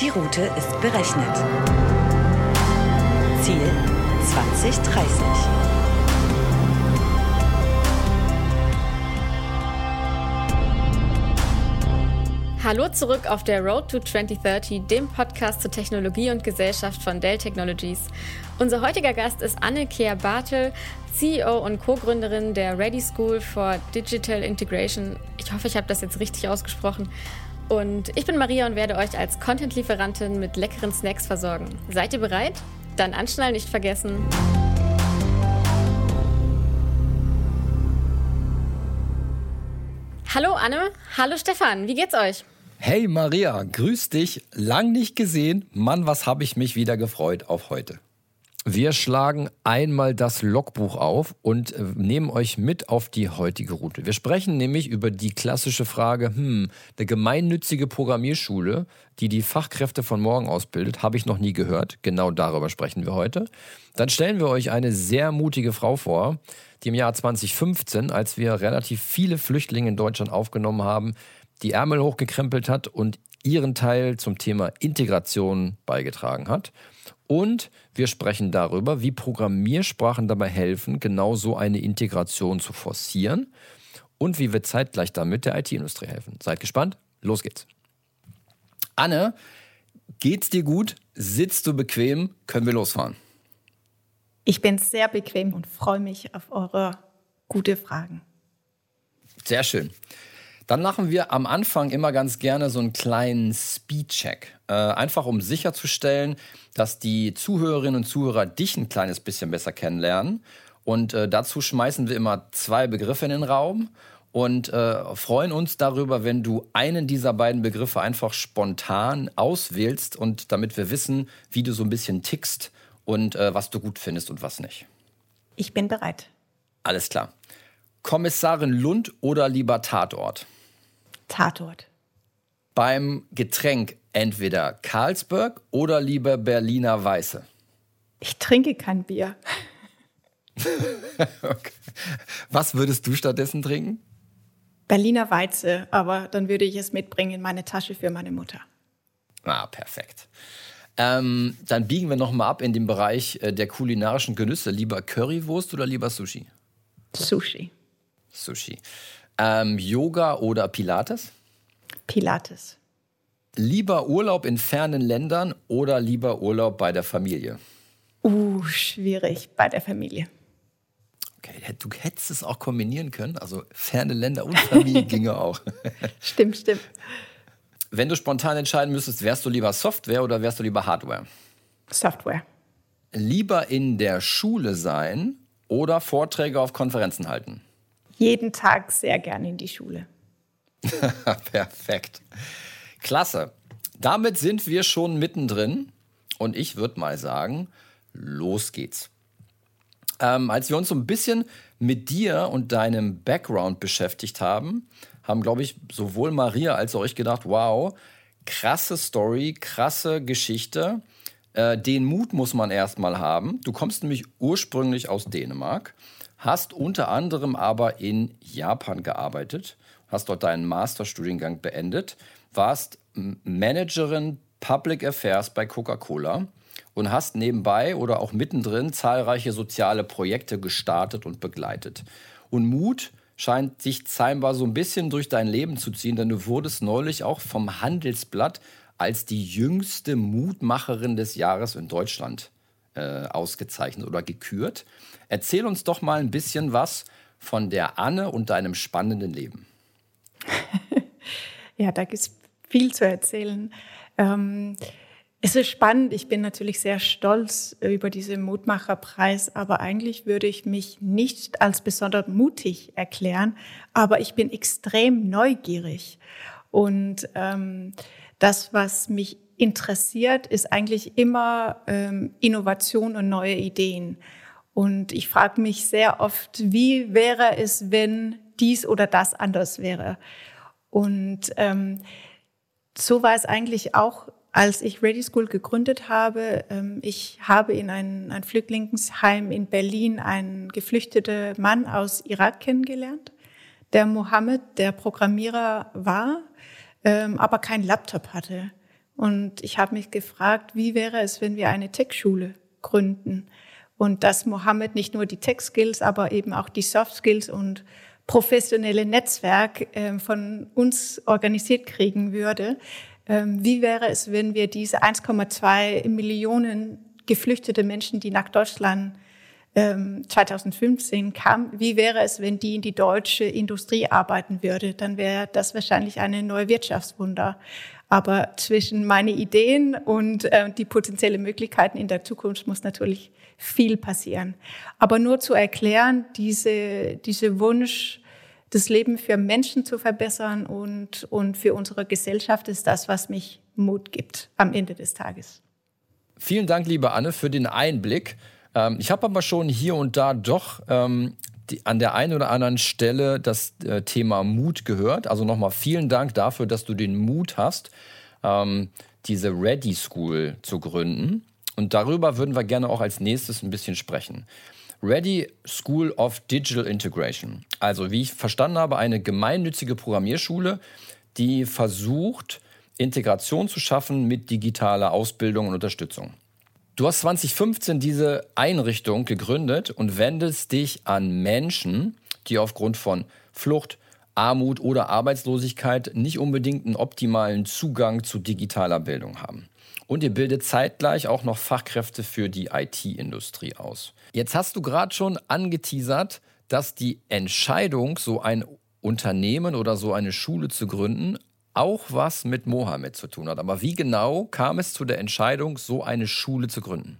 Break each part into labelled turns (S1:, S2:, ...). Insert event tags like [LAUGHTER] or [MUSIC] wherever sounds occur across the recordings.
S1: Die Route ist berechnet. Ziel 2030.
S2: Hallo zurück auf der Road to 2030, dem Podcast zur Technologie und Gesellschaft von Dell Technologies. Unser heutiger Gast ist Anne Kehr Bartel, CEO und Co-Gründerin der Ready School for Digital Integration. Ich hoffe, ich habe das jetzt richtig ausgesprochen. Und ich bin Maria und werde euch als Content-Lieferantin mit leckeren Snacks versorgen. Seid ihr bereit? Dann anschnallen nicht vergessen. Hallo Anne, hallo Stefan, wie geht's euch?
S3: Hey Maria, grüß dich. Lang nicht gesehen. Mann, was habe ich mich wieder gefreut auf heute. Wir schlagen einmal das Logbuch auf und äh, nehmen euch mit auf die heutige Route. Wir sprechen nämlich über die klassische Frage, hm, eine gemeinnützige Programmierschule, die die Fachkräfte von morgen ausbildet, habe ich noch nie gehört. Genau darüber sprechen wir heute. Dann stellen wir euch eine sehr mutige Frau vor, die im Jahr 2015, als wir relativ viele Flüchtlinge in Deutschland aufgenommen haben, die Ärmel hochgekrempelt hat und ihren Teil zum Thema Integration beigetragen hat. Und wir sprechen darüber, wie Programmiersprachen dabei helfen, genau so eine Integration zu forcieren und wie wir zeitgleich damit der IT-Industrie helfen. Seid gespannt, los geht's. Anne, geht's dir gut? Sitzt du bequem? Können wir losfahren?
S4: Ich bin sehr bequem und freue mich auf eure gute Fragen.
S3: Sehr schön. Dann machen wir am Anfang immer ganz gerne so einen kleinen Speed-Check. Äh, einfach um sicherzustellen, dass die Zuhörerinnen und Zuhörer dich ein kleines bisschen besser kennenlernen. Und äh, dazu schmeißen wir immer zwei Begriffe in den Raum und äh, freuen uns darüber, wenn du einen dieser beiden Begriffe einfach spontan auswählst und damit wir wissen, wie du so ein bisschen tickst und äh, was du gut findest und was nicht.
S4: Ich bin bereit.
S3: Alles klar. Kommissarin Lund oder lieber Tatort?
S4: Tatort.
S3: Beim Getränk entweder Carlsberg oder lieber Berliner Weiße?
S4: Ich trinke kein Bier. [LAUGHS]
S3: okay. Was würdest du stattdessen trinken?
S4: Berliner Weize, aber dann würde ich es mitbringen in meine Tasche für meine Mutter.
S3: Ah, perfekt. Ähm, dann biegen wir nochmal ab in den Bereich äh, der kulinarischen Genüsse. Lieber Currywurst oder lieber Sushi?
S4: Sushi.
S3: Sushi. Ähm, Yoga oder Pilates?
S4: Pilates.
S3: Lieber Urlaub in fernen Ländern oder lieber Urlaub bei der Familie?
S4: Uh, schwierig bei der Familie.
S3: Okay, du hättest es auch kombinieren können. Also ferne Länder und Familie [LAUGHS] ginge auch.
S4: Stimmt, stimmt.
S3: Wenn du spontan entscheiden müsstest, wärst du lieber Software oder wärst du lieber Hardware?
S4: Software.
S3: Lieber in der Schule sein oder Vorträge auf Konferenzen halten?
S4: jeden Tag sehr gerne in die Schule. [LAUGHS]
S3: Perfekt. Klasse. Damit sind wir schon mittendrin und ich würde mal sagen, los geht's. Ähm, als wir uns so ein bisschen mit dir und deinem Background beschäftigt haben, haben, glaube ich, sowohl Maria als auch ich gedacht, wow, krasse Story, krasse Geschichte. Äh, den Mut muss man erstmal haben. Du kommst nämlich ursprünglich aus Dänemark hast unter anderem aber in Japan gearbeitet, hast dort deinen Masterstudiengang beendet, warst Managerin Public Affairs bei Coca-Cola und hast nebenbei oder auch mittendrin zahlreiche soziale Projekte gestartet und begleitet. Und Mut scheint sich scheinbar so ein bisschen durch dein Leben zu ziehen, denn du wurdest neulich auch vom Handelsblatt als die jüngste Mutmacherin des Jahres in Deutschland äh, ausgezeichnet oder gekürt. Erzähl uns doch mal ein bisschen was von der Anne und deinem spannenden Leben. [LAUGHS]
S4: ja, da gibt es viel zu erzählen. Ähm, es ist spannend. Ich bin natürlich sehr stolz über diesen Mutmacherpreis, aber eigentlich würde ich mich nicht als besonders mutig erklären, aber ich bin extrem neugierig. Und ähm, das, was mich interessiert, ist eigentlich immer ähm, Innovation und neue Ideen. Und ich frage mich sehr oft, wie wäre es, wenn dies oder das anders wäre? Und ähm, so war es eigentlich auch, als ich Ready School gegründet habe. Ähm, ich habe in ein, ein Flüchtlingsheim in Berlin einen geflüchteten Mann aus Irak kennengelernt, der Mohammed, der Programmierer war, ähm, aber kein Laptop hatte. Und ich habe mich gefragt, wie wäre es, wenn wir eine Tech-Schule gründen? Und dass Mohammed nicht nur die Tech-Skills, aber eben auch die Soft-Skills und professionelle Netzwerk äh, von uns organisiert kriegen würde. Ähm, wie wäre es, wenn wir diese 1,2 Millionen geflüchtete Menschen, die nach Deutschland 2015 ähm, kamen, wie wäre es, wenn die in die deutsche Industrie arbeiten würde? Dann wäre das wahrscheinlich eine neue Wirtschaftswunder. Aber zwischen meine Ideen und äh, die potenziellen Möglichkeiten in der Zukunft muss natürlich viel passieren. Aber nur zu erklären, diese, diese Wunsch, das Leben für Menschen zu verbessern und, und für unsere Gesellschaft ist das, was mich Mut gibt am Ende des Tages.
S3: Vielen Dank, liebe Anne, für den Einblick. Ähm, ich habe aber schon hier und da doch ähm, die, an der einen oder anderen Stelle das äh, Thema Mut gehört. Also nochmal vielen Dank dafür, dass du den Mut hast, ähm, diese Ready School zu gründen. Und darüber würden wir gerne auch als nächstes ein bisschen sprechen. Ready School of Digital Integration. Also, wie ich verstanden habe, eine gemeinnützige Programmierschule, die versucht, Integration zu schaffen mit digitaler Ausbildung und Unterstützung. Du hast 2015 diese Einrichtung gegründet und wendest dich an Menschen, die aufgrund von Flucht, Armut oder Arbeitslosigkeit nicht unbedingt einen optimalen Zugang zu digitaler Bildung haben. Und ihr bildet zeitgleich auch noch Fachkräfte für die IT-Industrie aus. Jetzt hast du gerade schon angeteasert, dass die Entscheidung, so ein Unternehmen oder so eine Schule zu gründen, auch was mit Mohammed zu tun hat. Aber wie genau kam es zu der Entscheidung, so eine Schule zu gründen?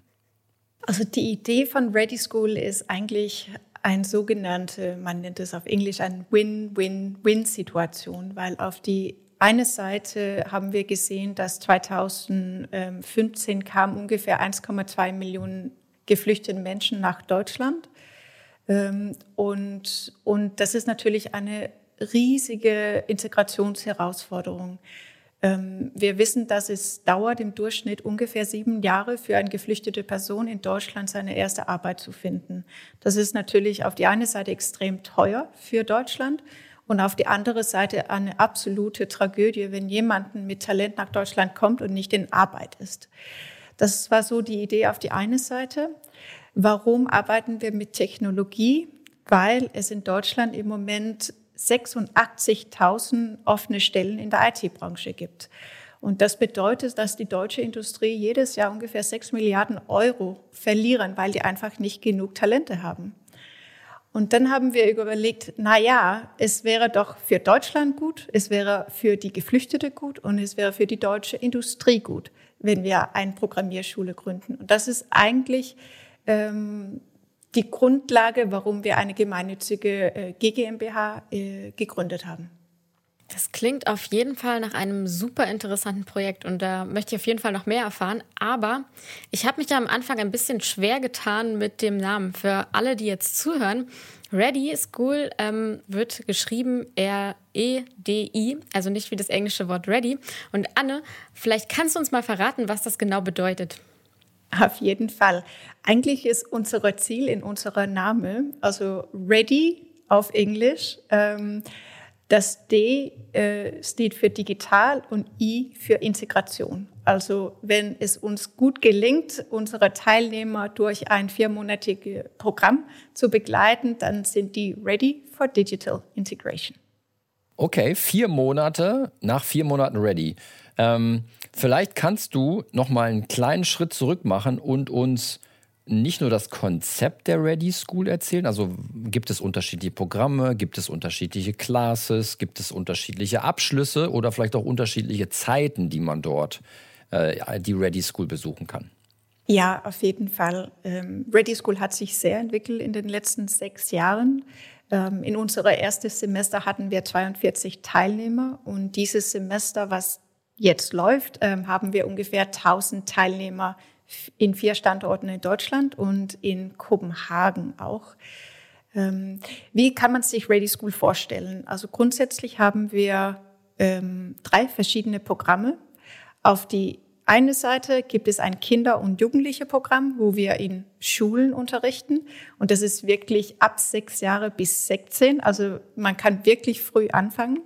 S4: Also die Idee von Ready School ist eigentlich ein sogenannte, man nennt es auf Englisch eine Win-Win-Win-Situation, weil auf die eine Seite haben wir gesehen, dass 2015 kamen ungefähr 1,2 Millionen geflüchtete Menschen nach Deutschland. Ähm, und, und das ist natürlich eine riesige Integrationsherausforderung. Ähm, wir wissen, dass es dauert im Durchschnitt ungefähr sieben Jahre für eine geflüchtete Person in Deutschland seine erste Arbeit zu finden. Das ist natürlich auf die eine Seite extrem teuer für Deutschland und auf die andere Seite eine absolute Tragödie, wenn jemand mit Talent nach Deutschland kommt und nicht in Arbeit ist. Das war so die Idee auf die eine Seite. Warum arbeiten wir mit Technologie? Weil es in Deutschland im Moment 86.000 offene Stellen in der IT-Branche gibt. Und das bedeutet, dass die deutsche Industrie jedes Jahr ungefähr 6 Milliarden Euro verlieren, weil die einfach nicht genug Talente haben. Und dann haben wir überlegt, na ja, es wäre doch für Deutschland gut, es wäre für die Geflüchtete gut und es wäre für die deutsche Industrie gut, wenn wir eine Programmierschule gründen. Und das ist eigentlich ähm, die Grundlage, warum wir eine gemeinnützige äh, GmbH äh, gegründet haben.
S2: Das klingt auf jeden Fall nach einem super interessanten Projekt und da möchte ich auf jeden Fall noch mehr erfahren. Aber ich habe mich da am Anfang ein bisschen schwer getan mit dem Namen. Für alle, die jetzt zuhören, Ready School ähm, wird geschrieben R-E-D-I, also nicht wie das englische Wort Ready. Und Anne, vielleicht kannst du uns mal verraten, was das genau bedeutet.
S4: Auf jeden Fall. Eigentlich ist unser Ziel in unserer Name, also Ready auf Englisch, ähm, das D äh, steht für digital und I für Integration. Also wenn es uns gut gelingt, unsere Teilnehmer durch ein viermonatiges Programm zu begleiten, dann sind die ready for digital integration.
S3: Okay, vier Monate, nach vier Monaten ready. Ähm, vielleicht kannst du noch mal einen kleinen Schritt zurück machen und uns nicht nur das Konzept der Ready School erzählen, also gibt es unterschiedliche Programme, gibt es unterschiedliche Classes, gibt es unterschiedliche Abschlüsse oder vielleicht auch unterschiedliche Zeiten, die man dort äh, die Ready School besuchen kann.
S4: Ja, auf jeden Fall. Ähm, Ready School hat sich sehr entwickelt in den letzten sechs Jahren. Ähm, in unserem ersten Semester hatten wir 42 Teilnehmer und dieses Semester, was jetzt läuft, ähm, haben wir ungefähr 1000 Teilnehmer in vier Standorten in Deutschland und in Kopenhagen auch. Ähm, wie kann man sich Ready School vorstellen? Also grundsätzlich haben wir ähm, drei verschiedene Programme. Auf die eine Seite gibt es ein Kinder- und Jugendliche-Programm, wo wir in Schulen unterrichten. Und das ist wirklich ab sechs Jahre bis 16. Also man kann wirklich früh anfangen.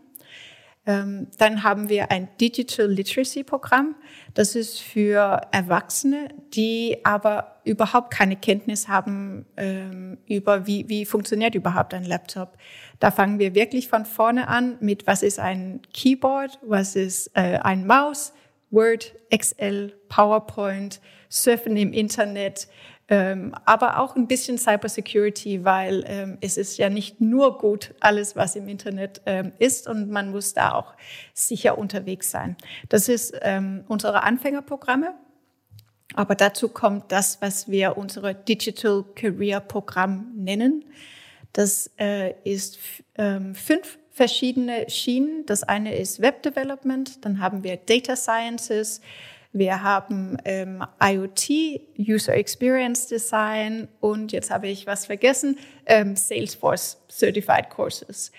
S4: Ähm, dann haben wir ein Digital Literacy Programm. Das ist für Erwachsene, die aber überhaupt keine Kenntnis haben ähm, über, wie, wie funktioniert überhaupt ein Laptop. Da fangen wir wirklich von vorne an mit, was ist ein Keyboard, was ist äh, ein Maus, Word, Excel, PowerPoint, Surfen im Internet, ähm, aber auch ein bisschen Cybersecurity, weil ähm, es ist ja nicht nur gut alles, was im Internet ähm, ist und man muss da auch sicher unterwegs sein. Das ist ähm, unsere Anfängerprogramme. Aber dazu kommt das, was wir unsere Digital Career Programm nennen. Das äh, ist ähm, fünf verschiedene Schienen. Das eine ist Web Development, dann haben wir Data Sciences, wir haben ähm, IoT, User Experience Design und jetzt habe ich was vergessen, ähm, Salesforce Certified Courses.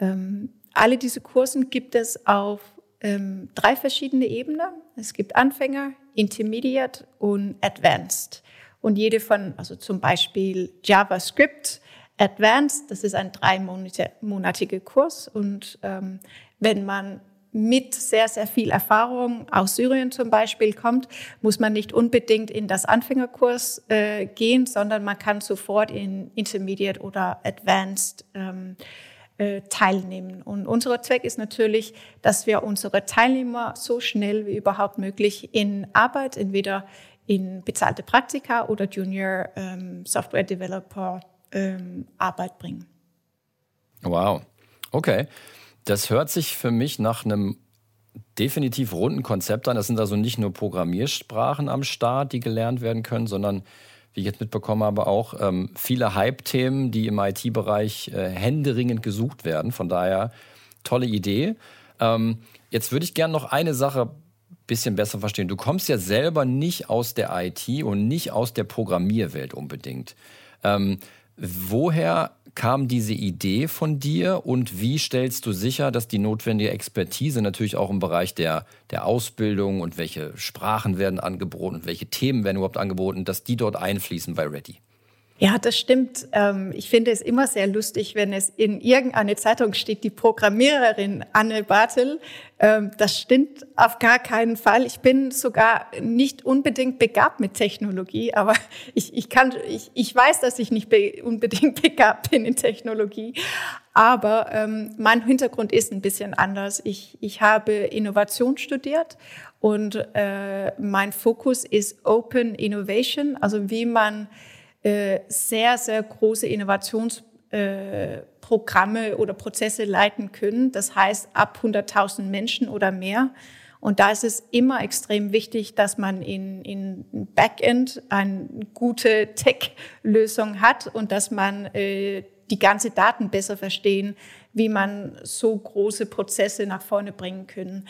S4: Ähm, alle diese Kursen gibt es auf ähm, drei verschiedene Ebenen. Es gibt Anfänger, Intermediate und Advanced. Und jede von, also zum Beispiel JavaScript, Advanced, das ist ein dreimonatiger Kurs. Und ähm, wenn man mit sehr, sehr viel Erfahrung aus Syrien zum Beispiel kommt, muss man nicht unbedingt in das Anfängerkurs äh, gehen, sondern man kann sofort in Intermediate oder Advanced ähm, äh, teilnehmen. Und unser Zweck ist natürlich, dass wir unsere Teilnehmer so schnell wie überhaupt möglich in Arbeit, entweder in bezahlte Praktika oder Junior ähm, Software Developer ähm, Arbeit bringen.
S3: Wow. Okay. Das hört sich für mich nach einem definitiv runden Konzept an. Das sind also nicht nur Programmiersprachen am Start, die gelernt werden können, sondern wie ich jetzt mitbekommen habe, auch ähm, viele Hype-Themen, die im IT-Bereich äh, händeringend gesucht werden. Von daher tolle Idee. Ähm, jetzt würde ich gerne noch eine Sache bisschen besser verstehen. Du kommst ja selber nicht aus der IT und nicht aus der Programmierwelt unbedingt. Ähm, woher kam diese Idee von dir und wie stellst du sicher, dass die notwendige Expertise natürlich auch im Bereich der, der Ausbildung und welche Sprachen werden angeboten und welche Themen werden überhaupt angeboten, dass die dort einfließen bei Ready?
S4: Ja, das stimmt. Ähm, ich finde es immer sehr lustig, wenn es in irgendeiner Zeitung steht, die Programmiererin Anne Bartel. Ähm, das stimmt auf gar keinen Fall. Ich bin sogar nicht unbedingt begabt mit Technologie, aber [LAUGHS] ich, ich kann, ich, ich weiß, dass ich nicht be unbedingt [LAUGHS] begabt bin in Technologie. Aber ähm, mein Hintergrund ist ein bisschen anders. Ich, ich habe Innovation studiert und äh, mein Fokus ist Open Innovation, also wie man äh, sehr, sehr große Innovationsprogramme äh, oder Prozesse leiten können. Das heißt, ab 100.000 Menschen oder mehr. Und da ist es immer extrem wichtig, dass man in, in Backend eine gute Tech-Lösung hat und dass man äh, die ganze Daten besser verstehen, wie man so große Prozesse nach vorne bringen können.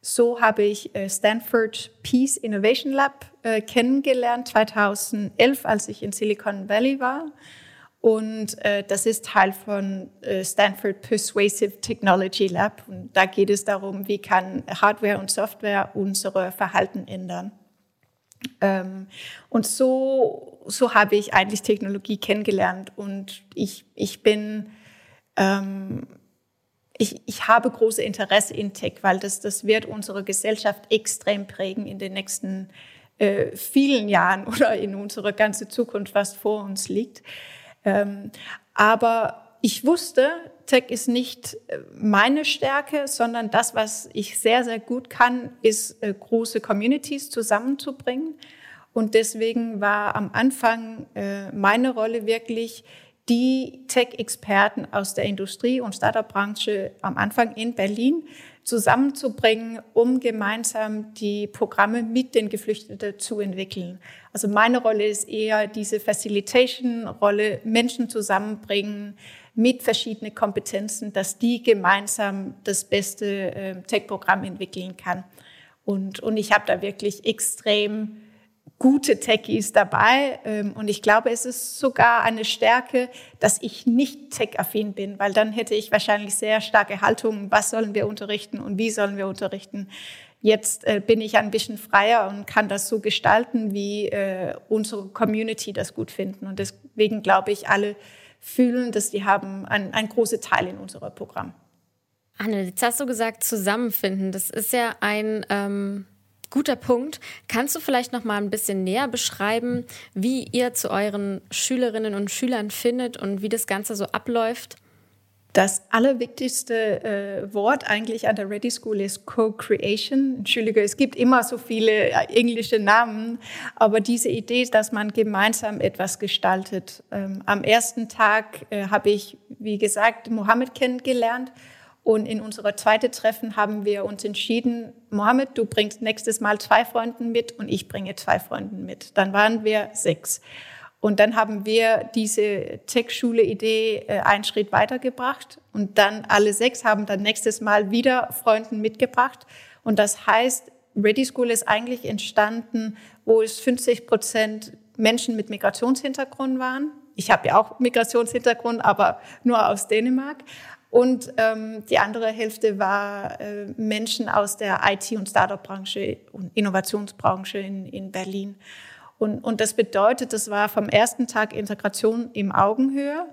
S4: So habe ich äh, Stanford Peace Innovation Lab äh, kennengelernt 2011, als ich in Silicon Valley war. Und äh, das ist Teil von Stanford Persuasive Technology Lab. Und da geht es darum, wie kann Hardware und Software unsere Verhalten ändern. Ähm, und so, so habe ich eigentlich Technologie kennengelernt. Und ich, ich bin ähm, ich, ich habe große Interesse in Tech, weil das, das wird unsere Gesellschaft extrem prägen in den nächsten äh, vielen Jahren [LAUGHS] oder in unserer ganze Zukunft, was vor uns liegt. Ähm, aber ich wusste, Tech ist nicht äh, meine Stärke, sondern das, was ich sehr, sehr gut kann, ist äh, große Communities zusammenzubringen. Und deswegen war am Anfang äh, meine Rolle wirklich, die Tech-Experten aus der Industrie- und Startup-Branche am Anfang in Berlin zusammenzubringen, um gemeinsam die Programme mit den Geflüchteten zu entwickeln. Also meine Rolle ist eher diese Facilitation-Rolle, Menschen zusammenbringen mit verschiedenen Kompetenzen, dass die gemeinsam das beste äh, Tech-Programm entwickeln kann. Und, und ich habe da wirklich extrem gute Techies dabei. Ähm, und ich glaube, es ist sogar eine Stärke, dass ich nicht tech-affin bin, weil dann hätte ich wahrscheinlich sehr starke Haltungen, was sollen wir unterrichten und wie sollen wir unterrichten. Jetzt äh, bin ich ein bisschen freier und kann das so gestalten, wie äh, unsere Community das gut finden. Und deswegen glaube ich, alle fühlen, dass die haben einen, einen großen Teil in unserem Programm.
S2: Anne, jetzt hast du gesagt, zusammenfinden. Das ist ja ein ähm, guter Punkt. Kannst du vielleicht noch mal ein bisschen näher beschreiben, wie ihr zu euren Schülerinnen und Schülern findet und wie das Ganze so abläuft?
S4: Das allerwichtigste äh, Wort eigentlich an der Ready School ist Co-Creation. Entschuldige, es gibt immer so viele äh, englische Namen, aber diese Idee, dass man gemeinsam etwas gestaltet. Ähm, am ersten Tag äh, habe ich, wie gesagt, Mohammed kennengelernt und in unserer zweiten Treffen haben wir uns entschieden, Mohammed, du bringst nächstes Mal zwei Freunden mit und ich bringe zwei Freunden mit. Dann waren wir sechs. Und dann haben wir diese Tech-Schule-Idee äh, einen Schritt weitergebracht. Und dann alle sechs haben dann nächstes Mal wieder Freunden mitgebracht. Und das heißt, Ready School ist eigentlich entstanden, wo es 50 Prozent Menschen mit Migrationshintergrund waren. Ich habe ja auch Migrationshintergrund, aber nur aus Dänemark. Und ähm, die andere Hälfte war äh, Menschen aus der IT- und Startup-Branche und Innovationsbranche in, in Berlin. Und, und das bedeutet, das war vom ersten Tag Integration im Augenhöhe.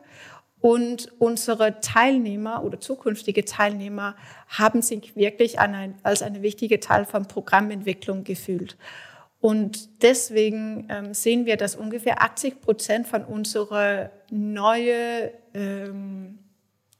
S4: Und unsere Teilnehmer oder zukünftige Teilnehmer haben sich wirklich ein, als eine wichtige Teil von Programmentwicklung gefühlt. Und deswegen ähm, sehen wir, dass ungefähr 80 Prozent von unserer neuen ähm,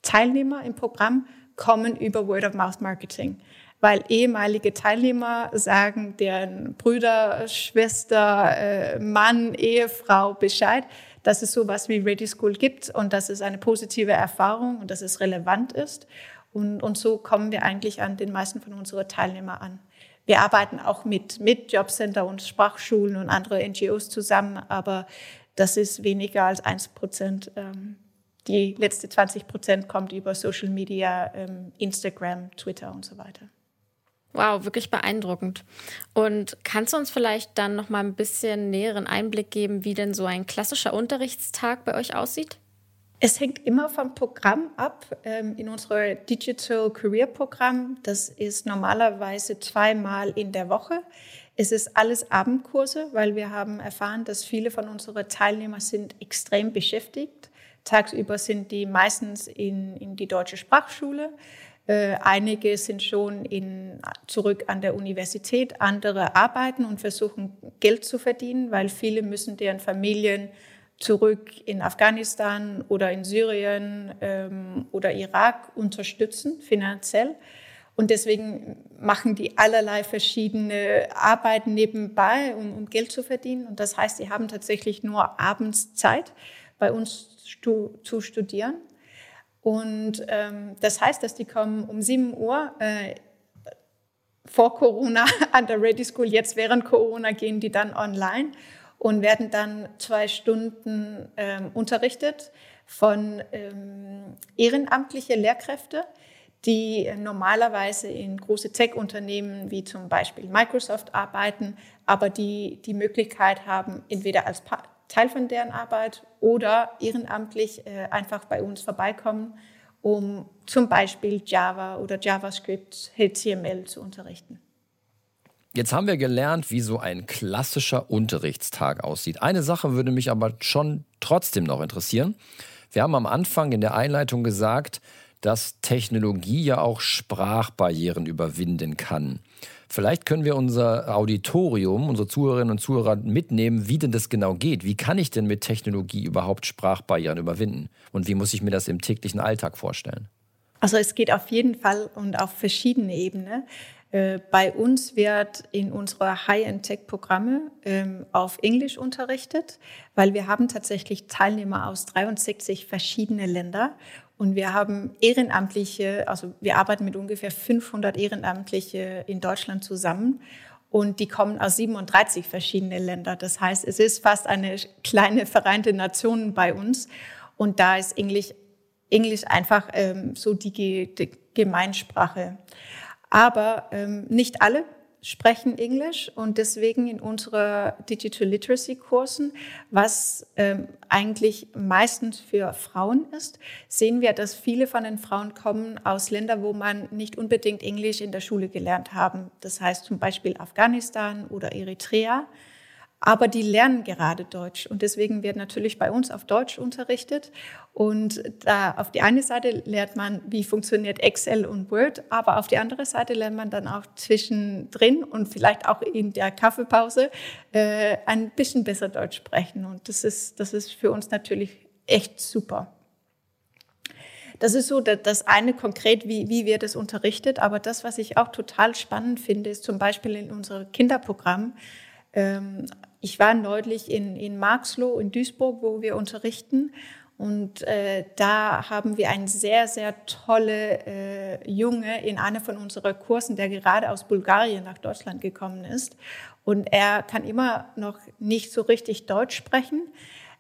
S4: Teilnehmer im Programm kommen über Word-of-Mouth-Marketing weil ehemalige Teilnehmer sagen deren Brüder, Schwester, äh, Mann, Ehefrau Bescheid, dass es sowas wie Ready School gibt und dass es eine positive Erfahrung und dass es relevant ist. Und, und so kommen wir eigentlich an den meisten von unseren Teilnehmern an. Wir arbeiten auch mit, mit Jobcenter und Sprachschulen und andere NGOs zusammen, aber das ist weniger als 1 Prozent. Ähm, die letzte 20 Prozent kommt über Social Media, ähm, Instagram, Twitter und so weiter.
S2: Wow, wirklich beeindruckend. Und kannst du uns vielleicht dann noch mal ein bisschen näheren Einblick geben, wie denn so ein klassischer Unterrichtstag bei euch aussieht?
S4: Es hängt immer vom Programm ab. Ähm, in unserem Digital Career Programm, das ist normalerweise zweimal in der Woche. Es ist alles Abendkurse, weil wir haben erfahren, dass viele von unseren Teilnehmern sind extrem beschäftigt. Tagsüber sind die meistens in, in die deutsche Sprachschule. Äh, einige sind schon in, zurück an der Universität, andere arbeiten und versuchen Geld zu verdienen, weil viele müssen deren Familien zurück in Afghanistan oder in Syrien ähm, oder Irak unterstützen finanziell. Und deswegen machen die allerlei verschiedene Arbeiten nebenbei, um, um Geld zu verdienen. Und das heißt, sie haben tatsächlich nur abends Zeit, bei uns stu zu studieren. Und ähm, das heißt, dass die kommen um 7 Uhr äh, vor Corona [LAUGHS] an der Ready School. Jetzt während Corona gehen die dann online und werden dann zwei Stunden ähm, unterrichtet von ähm, ehrenamtliche Lehrkräfte, die normalerweise in große Tech-Unternehmen wie zum Beispiel Microsoft arbeiten, aber die die Möglichkeit haben, entweder als pa Teil von deren Arbeit oder ehrenamtlich äh, einfach bei uns vorbeikommen, um zum Beispiel Java oder JavaScript, HTML zu unterrichten.
S3: Jetzt haben wir gelernt, wie so ein klassischer Unterrichtstag aussieht. Eine Sache würde mich aber schon trotzdem noch interessieren. Wir haben am Anfang in der Einleitung gesagt, dass Technologie ja auch Sprachbarrieren überwinden kann. Vielleicht können wir unser Auditorium, unsere Zuhörerinnen und Zuhörer mitnehmen, wie denn das genau geht. Wie kann ich denn mit Technologie überhaupt Sprachbarrieren überwinden? Und wie muss ich mir das im täglichen Alltag vorstellen?
S4: Also es geht auf jeden Fall und auf verschiedene Ebenen. Äh, bei uns wird in unserer High-End-Tech-Programme ähm, auf Englisch unterrichtet, weil wir haben tatsächlich Teilnehmer aus 63 verschiedene Länder und wir haben Ehrenamtliche, also wir arbeiten mit ungefähr 500 Ehrenamtliche in Deutschland zusammen. Und die kommen aus 37 verschiedene Länder. Das heißt, es ist fast eine kleine vereinte Nation bei uns. Und da ist Englisch, Englisch einfach ähm, so die, die Gemeinsprache. Aber ähm, nicht alle sprechen Englisch und deswegen in unsere Digital Literacy Kursen, was ähm, eigentlich meistens für Frauen ist, sehen wir, dass viele von den Frauen kommen aus Ländern, wo man nicht unbedingt Englisch in der Schule gelernt haben. Das heißt zum Beispiel Afghanistan oder Eritrea. Aber die lernen gerade Deutsch und deswegen wird natürlich bei uns auf Deutsch unterrichtet und da auf die eine Seite lernt man, wie funktioniert Excel und Word, aber auf die andere Seite lernt man dann auch zwischendrin und vielleicht auch in der Kaffeepause äh, ein bisschen besser Deutsch sprechen und das ist das ist für uns natürlich echt super. Das ist so das eine konkret, wie, wie wird es unterrichtet. Aber das, was ich auch total spannend finde, ist zum Beispiel in unserem Kinderprogramm ähm, ich war neulich in, in Marxloh in Duisburg, wo wir unterrichten. Und äh, da haben wir einen sehr, sehr tolle äh, Junge in einer von unseren Kursen, der gerade aus Bulgarien nach Deutschland gekommen ist. Und er kann immer noch nicht so richtig Deutsch sprechen.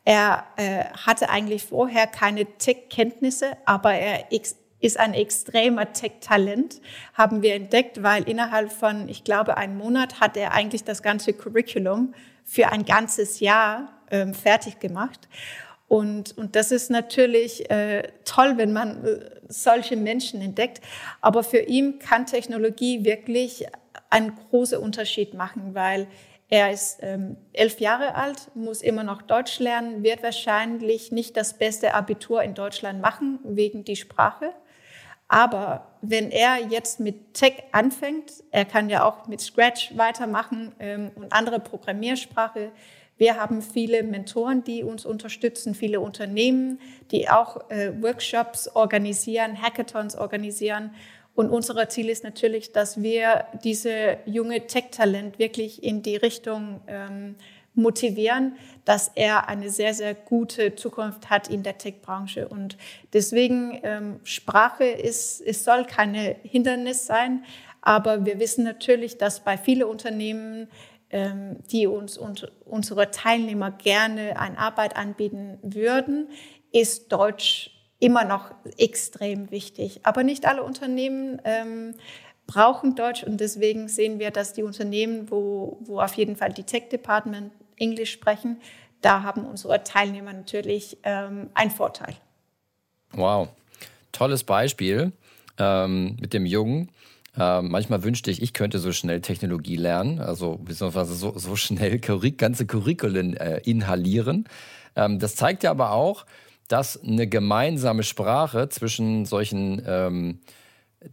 S4: Er äh, hatte eigentlich vorher keine Tech-Kenntnisse, aber er ist ein extremer Tech-Talent, haben wir entdeckt, weil innerhalb von, ich glaube, einem Monat hat er eigentlich das ganze Curriculum für ein ganzes Jahr ähm, fertig gemacht. Und, und das ist natürlich äh, toll, wenn man äh, solche Menschen entdeckt. Aber für ihn kann Technologie wirklich einen großen Unterschied machen, weil er ist ähm, elf Jahre alt, muss immer noch Deutsch lernen, wird wahrscheinlich nicht das beste Abitur in Deutschland machen wegen die Sprache. Aber wenn er jetzt mit Tech anfängt, er kann ja auch mit Scratch weitermachen ähm, und andere Programmiersprache. Wir haben viele Mentoren, die uns unterstützen, viele Unternehmen, die auch äh, Workshops organisieren, Hackathons organisieren. Und unser Ziel ist natürlich, dass wir diese junge Tech-Talent wirklich in die Richtung ähm, motivieren, dass er eine sehr, sehr gute Zukunft hat in der Tech-Branche. Und deswegen, ähm, Sprache ist, es soll keine Hindernis sein, aber wir wissen natürlich, dass bei vielen Unternehmen, ähm, die uns und unsere Teilnehmer gerne eine Arbeit anbieten würden, ist Deutsch immer noch extrem wichtig. Aber nicht alle Unternehmen ähm, brauchen Deutsch und deswegen sehen wir, dass die Unternehmen, wo, wo auf jeden Fall die Tech Department Englisch sprechen, da haben unsere Teilnehmer natürlich ähm, einen Vorteil.
S3: Wow, tolles Beispiel ähm, mit dem Jungen. Ähm, manchmal wünschte ich, ich könnte so schnell Technologie lernen, also beziehungsweise so, so schnell ganze Curriculen äh, inhalieren. Ähm, das zeigt ja aber auch, dass eine gemeinsame Sprache zwischen solchen ähm,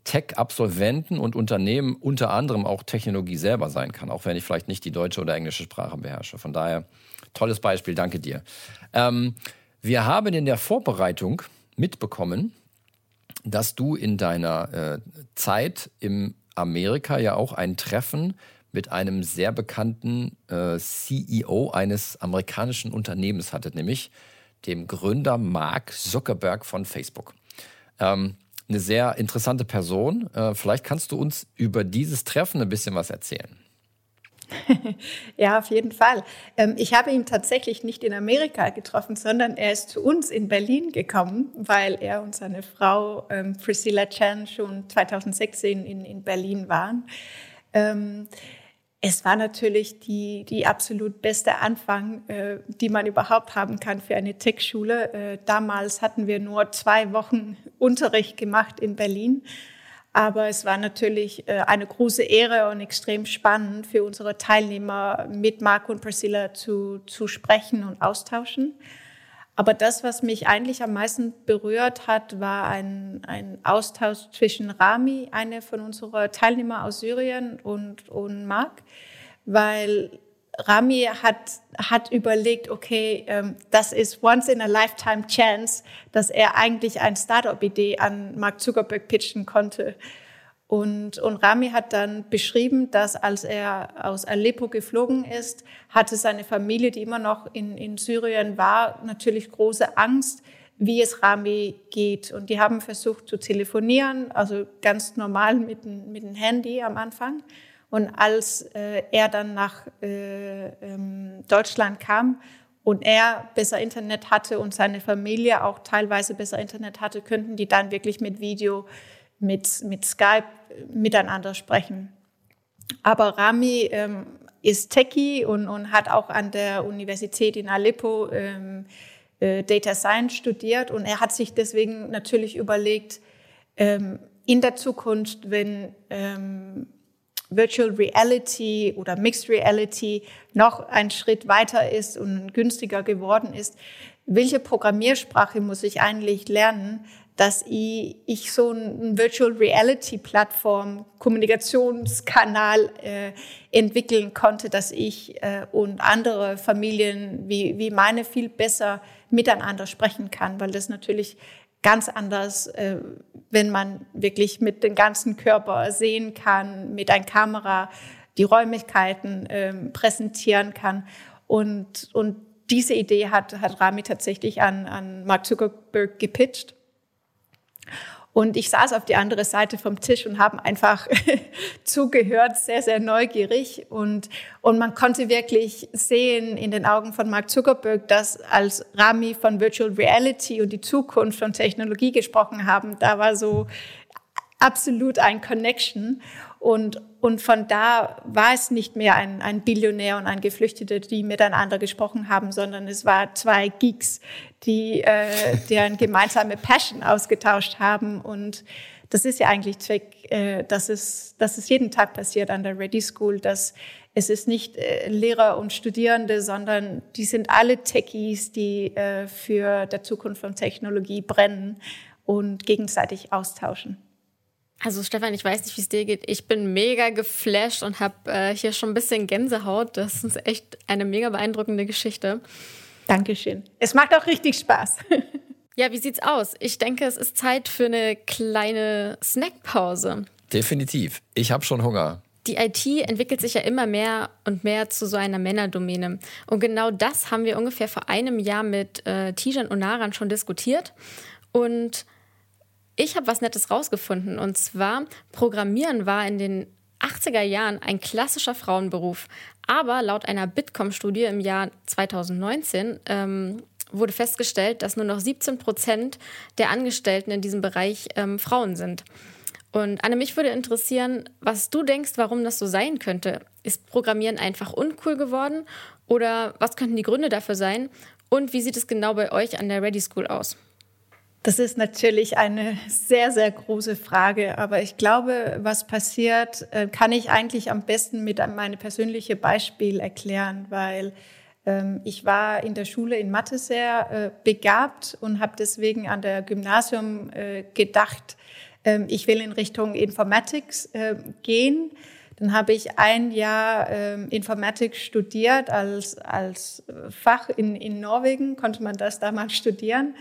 S3: Tech-Absolventen und Unternehmen unter anderem auch Technologie selber sein kann, auch wenn ich vielleicht nicht die deutsche oder englische Sprache beherrsche. Von daher, tolles Beispiel, danke dir. Ähm, wir haben in der Vorbereitung mitbekommen, dass du in deiner äh, Zeit im Amerika ja auch ein Treffen mit einem sehr bekannten äh, CEO eines amerikanischen Unternehmens hattet, nämlich dem Gründer Mark Zuckerberg von Facebook. Ähm, eine sehr interessante Person. Äh, vielleicht kannst du uns über dieses Treffen ein bisschen was erzählen. [LAUGHS]
S4: ja, auf jeden Fall. Ähm, ich habe ihn tatsächlich nicht in Amerika getroffen, sondern er ist zu uns in Berlin gekommen, weil er und seine Frau ähm, Priscilla Chan schon 2016 in, in Berlin waren. Es war natürlich die, die absolut beste Anfang, äh, die man überhaupt haben kann für eine Tech-Schule. Äh, damals hatten wir nur zwei Wochen Unterricht gemacht in Berlin. Aber es war natürlich äh, eine große Ehre und extrem spannend für unsere Teilnehmer, mit Marco und Priscilla zu, zu sprechen und austauschen. Aber das, was mich eigentlich am meisten berührt hat, war ein, ein Austausch zwischen Rami, eine von unseren Teilnehmern aus Syrien, und, und Marc, weil Rami hat, hat überlegt, okay, ähm, das ist once in a lifetime chance, dass er eigentlich ein Startup-Idee an Mark Zuckerberg pitchen konnte. Und, und Rami hat dann beschrieben, dass als er aus Aleppo geflogen ist, hatte seine Familie, die immer noch in, in Syrien war, natürlich große Angst, wie es Rami geht. Und die haben versucht zu telefonieren, also ganz normal mit, mit dem Handy am Anfang. Und als äh, er dann nach äh, ähm, Deutschland kam und er besser Internet hatte und seine Familie auch teilweise besser Internet hatte, könnten die dann wirklich mit Video mit, mit Skype miteinander sprechen. Aber Rami ähm, ist Techie und, und hat auch an der Universität in Aleppo ähm, äh, Data Science studiert und er hat sich deswegen natürlich überlegt, ähm, in der Zukunft, wenn, ähm, Virtual Reality oder Mixed Reality noch einen Schritt weiter ist und günstiger geworden ist, welche Programmiersprache muss ich eigentlich lernen, dass ich, ich so ein Virtual Reality Plattform, Kommunikationskanal äh, entwickeln konnte, dass ich äh, und andere Familien wie, wie meine viel besser miteinander sprechen kann, weil das natürlich ganz anders, äh, wenn man wirklich mit dem ganzen Körper sehen kann, mit einer Kamera die Räumlichkeiten äh, präsentieren kann. Und, und diese Idee hat, hat Rami tatsächlich an, an Mark Zuckerberg gepitcht. Und ich saß auf die andere Seite vom Tisch und habe einfach [LAUGHS] zugehört, sehr, sehr neugierig. Und, und man konnte wirklich sehen in den Augen von Mark Zuckerberg, dass als Rami von Virtual Reality und die Zukunft von Technologie gesprochen haben, da war so absolut ein Connection. Und, und von da war es nicht mehr ein, ein Billionär und ein Geflüchteter, die miteinander gesprochen haben, sondern es war zwei Geeks, die äh, [LAUGHS] deren gemeinsame Passion ausgetauscht haben. Und das ist ja eigentlich Zweck, äh, dass, es, dass es jeden Tag passiert an der Ready School, dass es ist nicht äh, Lehrer und Studierende, sondern die sind alle Techies, die äh, für der Zukunft von Technologie brennen und gegenseitig austauschen.
S2: Also Stefan, ich weiß nicht, wie es dir geht. Ich bin mega geflasht und habe äh, hier schon ein bisschen Gänsehaut. Das ist echt eine mega beeindruckende Geschichte.
S4: Dankeschön. Es macht auch richtig Spaß. [LAUGHS]
S2: ja, wie sieht's aus? Ich denke, es ist Zeit für eine kleine Snackpause.
S3: Definitiv. Ich habe schon Hunger.
S2: Die IT entwickelt sich ja immer mehr und mehr zu so einer Männerdomäne. Und genau das haben wir ungefähr vor einem Jahr mit äh, Tijan und Naran schon diskutiert. Und ich habe was Nettes rausgefunden. Und zwar, Programmieren war in den 80er Jahren ein klassischer Frauenberuf. Aber laut einer Bitkom-Studie im Jahr 2019 ähm, wurde festgestellt, dass nur noch 17 Prozent der Angestellten in diesem Bereich ähm, Frauen sind. Und Anne, mich würde interessieren, was du denkst, warum das so sein könnte. Ist Programmieren einfach uncool geworden oder was könnten die Gründe dafür sein? Und wie sieht es genau bei euch an der Ready School aus?
S4: Das ist natürlich eine sehr, sehr große Frage. Aber ich glaube, was passiert, äh, kann ich eigentlich am besten mit meinem persönlichen Beispiel erklären, weil ähm, ich war in der Schule in Mathe sehr äh, begabt und habe deswegen an der Gymnasium äh, gedacht, ähm, ich will in Richtung Informatics gehen. Dann habe ich ein Jahr ähm, Informatik studiert als, als Fach in, in Norwegen, konnte man das damals studieren.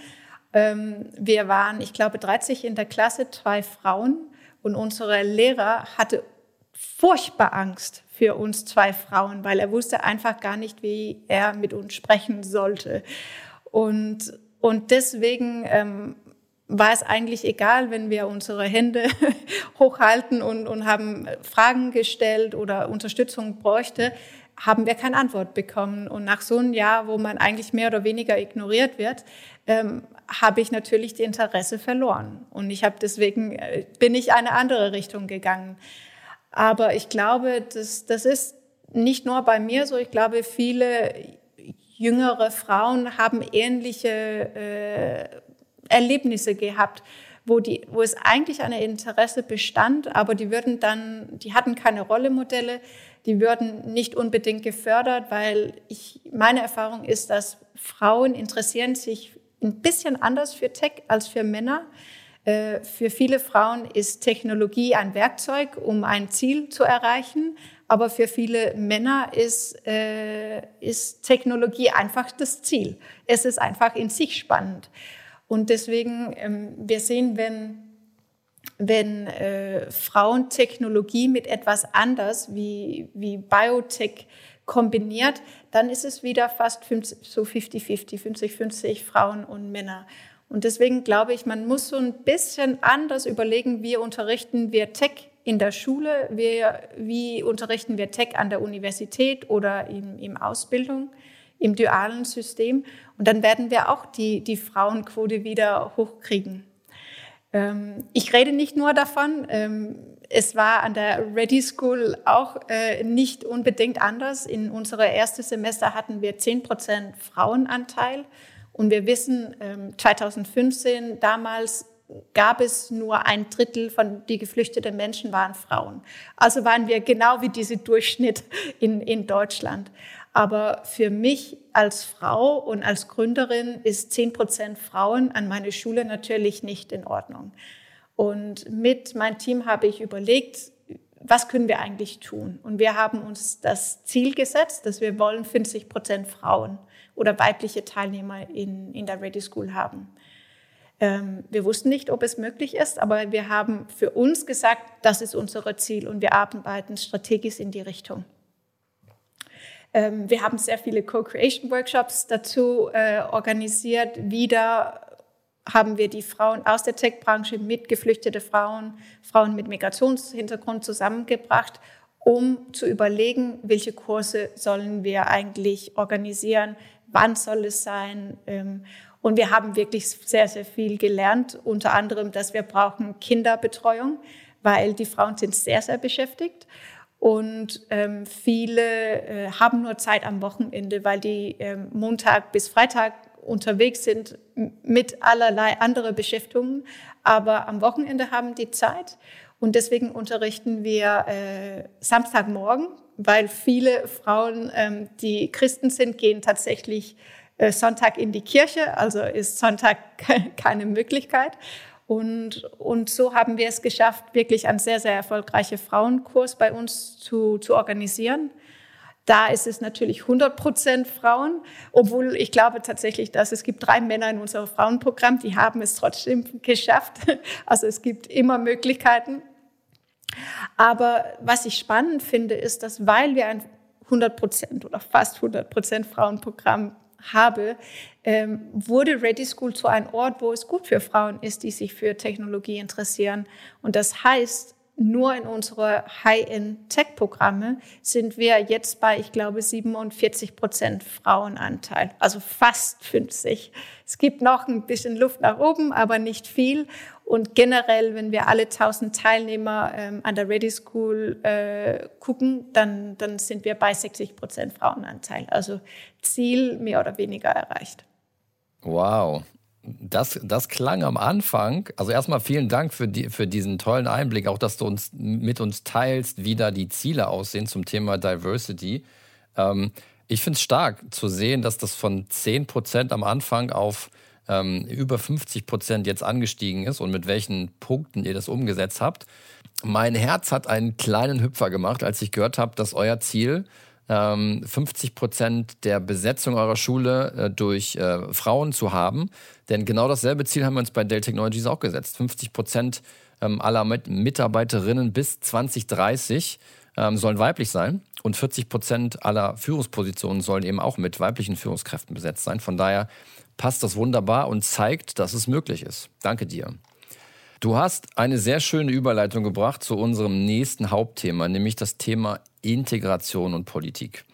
S4: Ähm, wir waren, ich glaube, 30 in der Klasse, zwei Frauen. Und unsere Lehrer hatte furchtbar Angst für uns zwei Frauen, weil er wusste einfach gar nicht, wie er mit uns sprechen sollte. Und, und deswegen ähm, war es eigentlich egal, wenn wir unsere Hände [LAUGHS] hochhalten und, und haben Fragen gestellt oder Unterstützung bräuchte, haben wir keine Antwort bekommen. Und nach so einem Jahr, wo man eigentlich mehr oder weniger ignoriert wird, ähm, habe ich natürlich die Interesse verloren. Und ich habe deswegen, äh, bin ich eine andere Richtung gegangen. Aber ich glaube, das, das ist nicht nur bei mir so. Ich glaube, viele jüngere Frauen haben ähnliche äh, Erlebnisse gehabt, wo, die, wo es eigentlich ein Interesse bestand, aber die würden dann, die hatten keine Rollemodelle, die würden nicht unbedingt gefördert, weil ich, meine Erfahrung ist, dass Frauen interessieren sich ein bisschen anders für Tech als für Männer. Äh, für viele Frauen ist Technologie ein Werkzeug, um ein Ziel zu erreichen. Aber für viele Männer ist, äh, ist Technologie einfach das Ziel. Es ist einfach in sich spannend. Und deswegen, ähm, wir sehen, wenn, wenn äh, Frauen Technologie mit etwas anders wie, wie Biotech kombiniert, dann ist es wieder fast 50, so 50-50, 50-50 Frauen und Männer. Und deswegen glaube ich, man muss so ein bisschen anders überlegen, wie unterrichten wir Tech in der Schule, wie, wie unterrichten wir Tech an der Universität oder im, im Ausbildung, im dualen System. Und dann werden wir auch die, die Frauenquote wieder hochkriegen. Ähm, ich rede nicht nur davon, ähm, es war an der Ready School auch äh, nicht unbedingt anders. In unserem ersten Semester hatten wir 10 Prozent Frauenanteil. Und wir wissen, ähm, 2015 damals gab es nur ein Drittel von die geflüchteten Menschen waren Frauen. Also waren wir genau wie diese Durchschnitt in, in Deutschland. Aber für mich als Frau und als Gründerin ist zehn Prozent Frauen an meiner Schule natürlich nicht in Ordnung. Und mit meinem Team habe ich überlegt, was können wir eigentlich tun? Und wir haben uns das Ziel gesetzt, dass wir wollen 50 Prozent Frauen oder weibliche Teilnehmer in, in der Ready School haben. Ähm, wir wussten nicht, ob es möglich ist, aber wir haben für uns gesagt, das ist unser Ziel und wir arbeiten strategisch in die Richtung. Ähm, wir haben sehr viele Co-Creation-Workshops dazu äh, organisiert. Wieder haben wir die Frauen aus der Tech-Branche mit geflüchtete Frauen, Frauen mit Migrationshintergrund zusammengebracht, um zu überlegen, welche Kurse sollen wir eigentlich organisieren, wann soll es sein. Ähm, und wir haben wirklich sehr, sehr viel gelernt, unter anderem, dass wir brauchen Kinderbetreuung, weil die Frauen sind sehr, sehr beschäftigt. Und ähm, viele äh, haben nur Zeit am Wochenende, weil die ähm, Montag bis Freitag unterwegs sind mit allerlei andere Beschäftigungen. Aber am Wochenende haben die Zeit. Und deswegen unterrichten wir äh, Samstagmorgen, weil viele Frauen, ähm, die Christen sind, gehen tatsächlich äh, Sonntag in die Kirche. Also ist Sonntag [LAUGHS] keine Möglichkeit. Und, und so haben wir es geschafft, wirklich einen sehr, sehr erfolgreichen Frauenkurs bei uns zu, zu organisieren. Da ist es natürlich 100 Prozent Frauen, obwohl ich glaube tatsächlich, dass es gibt drei Männer in unserem Frauenprogramm, die haben es trotzdem geschafft. [LAUGHS] Also es gibt immer Möglichkeiten. Aber was ich spannend finde, ist, dass weil wir ein 100 Prozent oder fast 100 Prozent Frauenprogramm habe, ähm, wurde Ready School zu einem Ort, wo es gut für Frauen ist, die sich für Technologie interessieren. Und das heißt, nur in unsere High-End-Tech-Programme sind wir jetzt bei, ich glaube, 47 Prozent Frauenanteil, also fast 50. Es gibt noch ein bisschen Luft nach oben, aber nicht viel. Und generell, wenn wir alle 1000 Teilnehmer ähm, an der Ready School äh, gucken, dann, dann sind wir bei 60 Prozent Frauenanteil. Also Ziel mehr oder weniger erreicht.
S3: Wow. Das, das klang am Anfang. Also erstmal vielen Dank für, die, für diesen tollen Einblick, auch dass du uns mit uns teilst, wie da die Ziele aussehen zum Thema Diversity. Ähm, ich finde es stark zu sehen, dass das von 10 Prozent am Anfang auf ähm, über 50 Prozent jetzt angestiegen ist und mit welchen Punkten ihr das umgesetzt habt. Mein Herz hat einen kleinen Hüpfer gemacht, als ich gehört habe, dass euer Ziel 50 ähm, Prozent der Besetzung eurer Schule äh, durch äh, Frauen zu haben. Denn genau dasselbe Ziel haben wir uns bei Dell Technologies auch gesetzt. 50 Prozent ähm, aller Mitarbeiterinnen bis 2030 ähm, sollen weiblich sein und 40 Prozent aller Führungspositionen sollen eben auch mit weiblichen Führungskräften besetzt sein. Von daher passt das wunderbar und zeigt, dass es möglich ist. Danke dir. Du hast eine sehr schöne Überleitung gebracht zu unserem nächsten Hauptthema, nämlich das Thema Integration und Politik.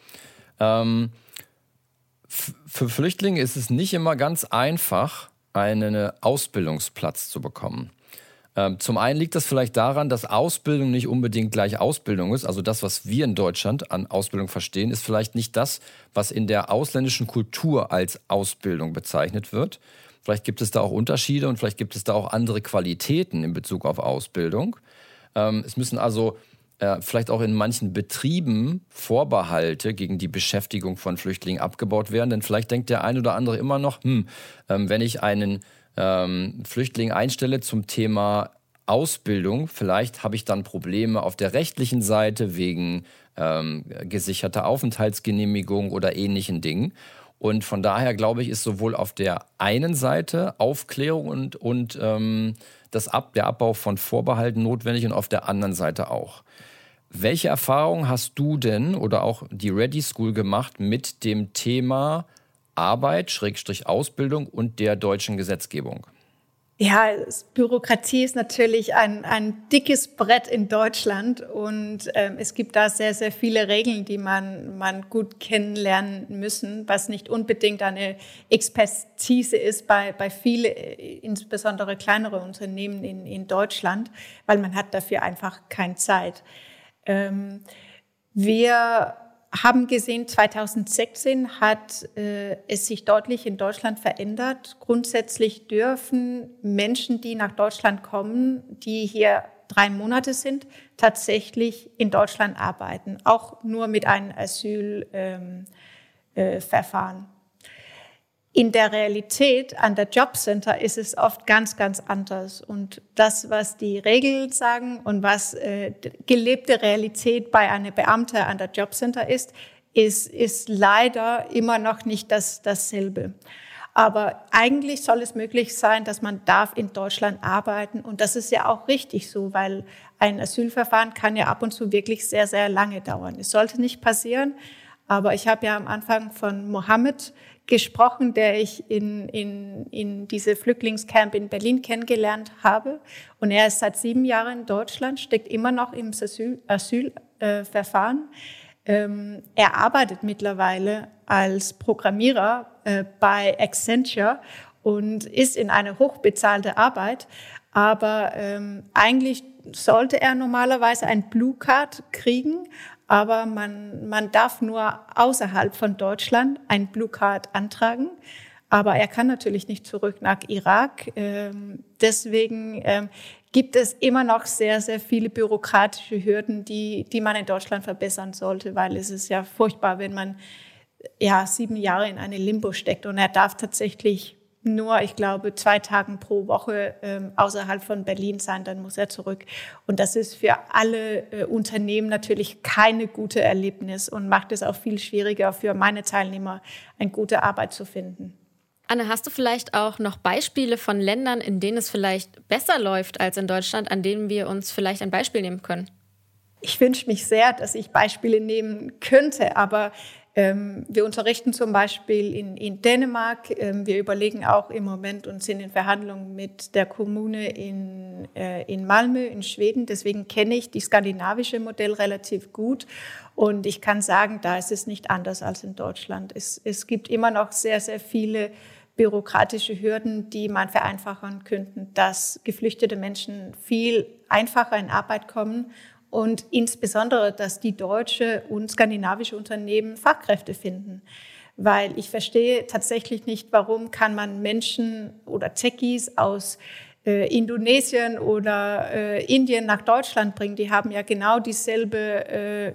S3: Ähm, für Flüchtlinge ist es nicht immer ganz einfach, einen Ausbildungsplatz zu bekommen. Ähm, zum einen liegt das vielleicht daran, dass Ausbildung nicht unbedingt gleich Ausbildung ist. Also das, was wir in Deutschland an Ausbildung verstehen, ist vielleicht nicht das, was in der ausländischen Kultur als Ausbildung bezeichnet wird. Vielleicht gibt es da auch Unterschiede und vielleicht gibt es da auch andere Qualitäten in Bezug auf Ausbildung. Ähm, es müssen also äh, vielleicht auch in manchen Betrieben Vorbehalte gegen die Beschäftigung von Flüchtlingen abgebaut werden. Denn vielleicht denkt der eine oder andere immer noch, hm, ähm, wenn ich einen ähm, Flüchtling einstelle zum Thema Ausbildung, vielleicht habe ich dann Probleme auf der rechtlichen Seite wegen ähm, gesicherter Aufenthaltsgenehmigung oder ähnlichen Dingen. Und von daher glaube ich, ist sowohl auf der einen Seite Aufklärung und, und ähm, das Ab, der Abbau von Vorbehalten notwendig und auf der anderen Seite auch. Welche Erfahrungen hast du denn oder auch die Ready School gemacht mit dem Thema Arbeit, Schrägstrich Ausbildung und der deutschen Gesetzgebung?
S4: Ja, Bürokratie ist natürlich ein, ein dickes Brett in Deutschland und ähm, es gibt da sehr, sehr viele Regeln, die man, man gut kennenlernen müssen, was nicht unbedingt eine Expertise ist bei, bei vielen, insbesondere kleinere Unternehmen in, in Deutschland, weil man hat dafür einfach keine Zeit. Ähm, wir haben gesehen, 2016 hat äh, es sich deutlich in Deutschland verändert. Grundsätzlich dürfen Menschen, die nach Deutschland kommen, die hier drei Monate sind, tatsächlich in Deutschland arbeiten, auch nur mit einem Asylverfahren. Ähm, äh, in der Realität an der Jobcenter ist es oft ganz, ganz anders. Und das, was die Regeln sagen und was äh, gelebte Realität bei einer Beamte an der Jobcenter ist, ist, ist leider immer noch nicht das, dasselbe. Aber eigentlich soll es möglich sein, dass man darf in Deutschland arbeiten. Und das ist ja auch richtig so, weil ein Asylverfahren kann ja ab und zu wirklich sehr, sehr lange dauern. Es sollte nicht passieren. Aber ich habe ja am Anfang von Mohammed gesprochen, der ich in, in, in diese Flüchtlingscamp in Berlin kennengelernt habe. Und er ist seit sieben Jahren in Deutschland, steckt immer noch im Asylverfahren. Äh, ähm, er arbeitet mittlerweile als Programmierer äh, bei Accenture und ist in eine hochbezahlte Arbeit. Aber ähm, eigentlich sollte er normalerweise ein Blue Card kriegen, aber man, man darf nur außerhalb von Deutschland ein Blue Card antragen. Aber er kann natürlich nicht zurück nach Irak. Ähm, deswegen ähm, gibt es immer noch sehr, sehr viele bürokratische Hürden, die, die man in Deutschland verbessern sollte, weil es ist ja furchtbar, wenn man ja sieben Jahre in eine Limbo steckt und er darf tatsächlich nur, ich glaube, zwei Tagen pro Woche ähm, außerhalb von Berlin sein, dann muss er zurück. Und das ist für alle äh, Unternehmen natürlich keine gute Erlebnis und macht es auch viel schwieriger für meine Teilnehmer, eine gute Arbeit zu finden.
S2: Anne, hast du vielleicht auch noch Beispiele von Ländern, in denen es vielleicht besser läuft als in Deutschland, an denen wir uns vielleicht ein Beispiel nehmen können?
S4: Ich wünsche mich sehr, dass ich Beispiele nehmen könnte, aber wir unterrichten zum Beispiel in, in Dänemark. Ähm, wir überlegen auch im Moment und sind in Verhandlungen mit der Kommune in, äh, in Malmö in Schweden. Deswegen kenne ich die skandinavische Modell relativ gut. Und ich kann sagen, da ist es nicht anders als in Deutschland. Es, es gibt immer noch sehr, sehr viele bürokratische Hürden, die man vereinfachen könnten, dass geflüchtete Menschen viel einfacher in Arbeit kommen und insbesondere, dass die deutsche und skandinavische Unternehmen Fachkräfte finden. Weil ich verstehe tatsächlich nicht, warum kann man Menschen oder Techies aus äh, Indonesien oder äh, Indien nach Deutschland bringen. Die haben ja genau dieselbe, äh,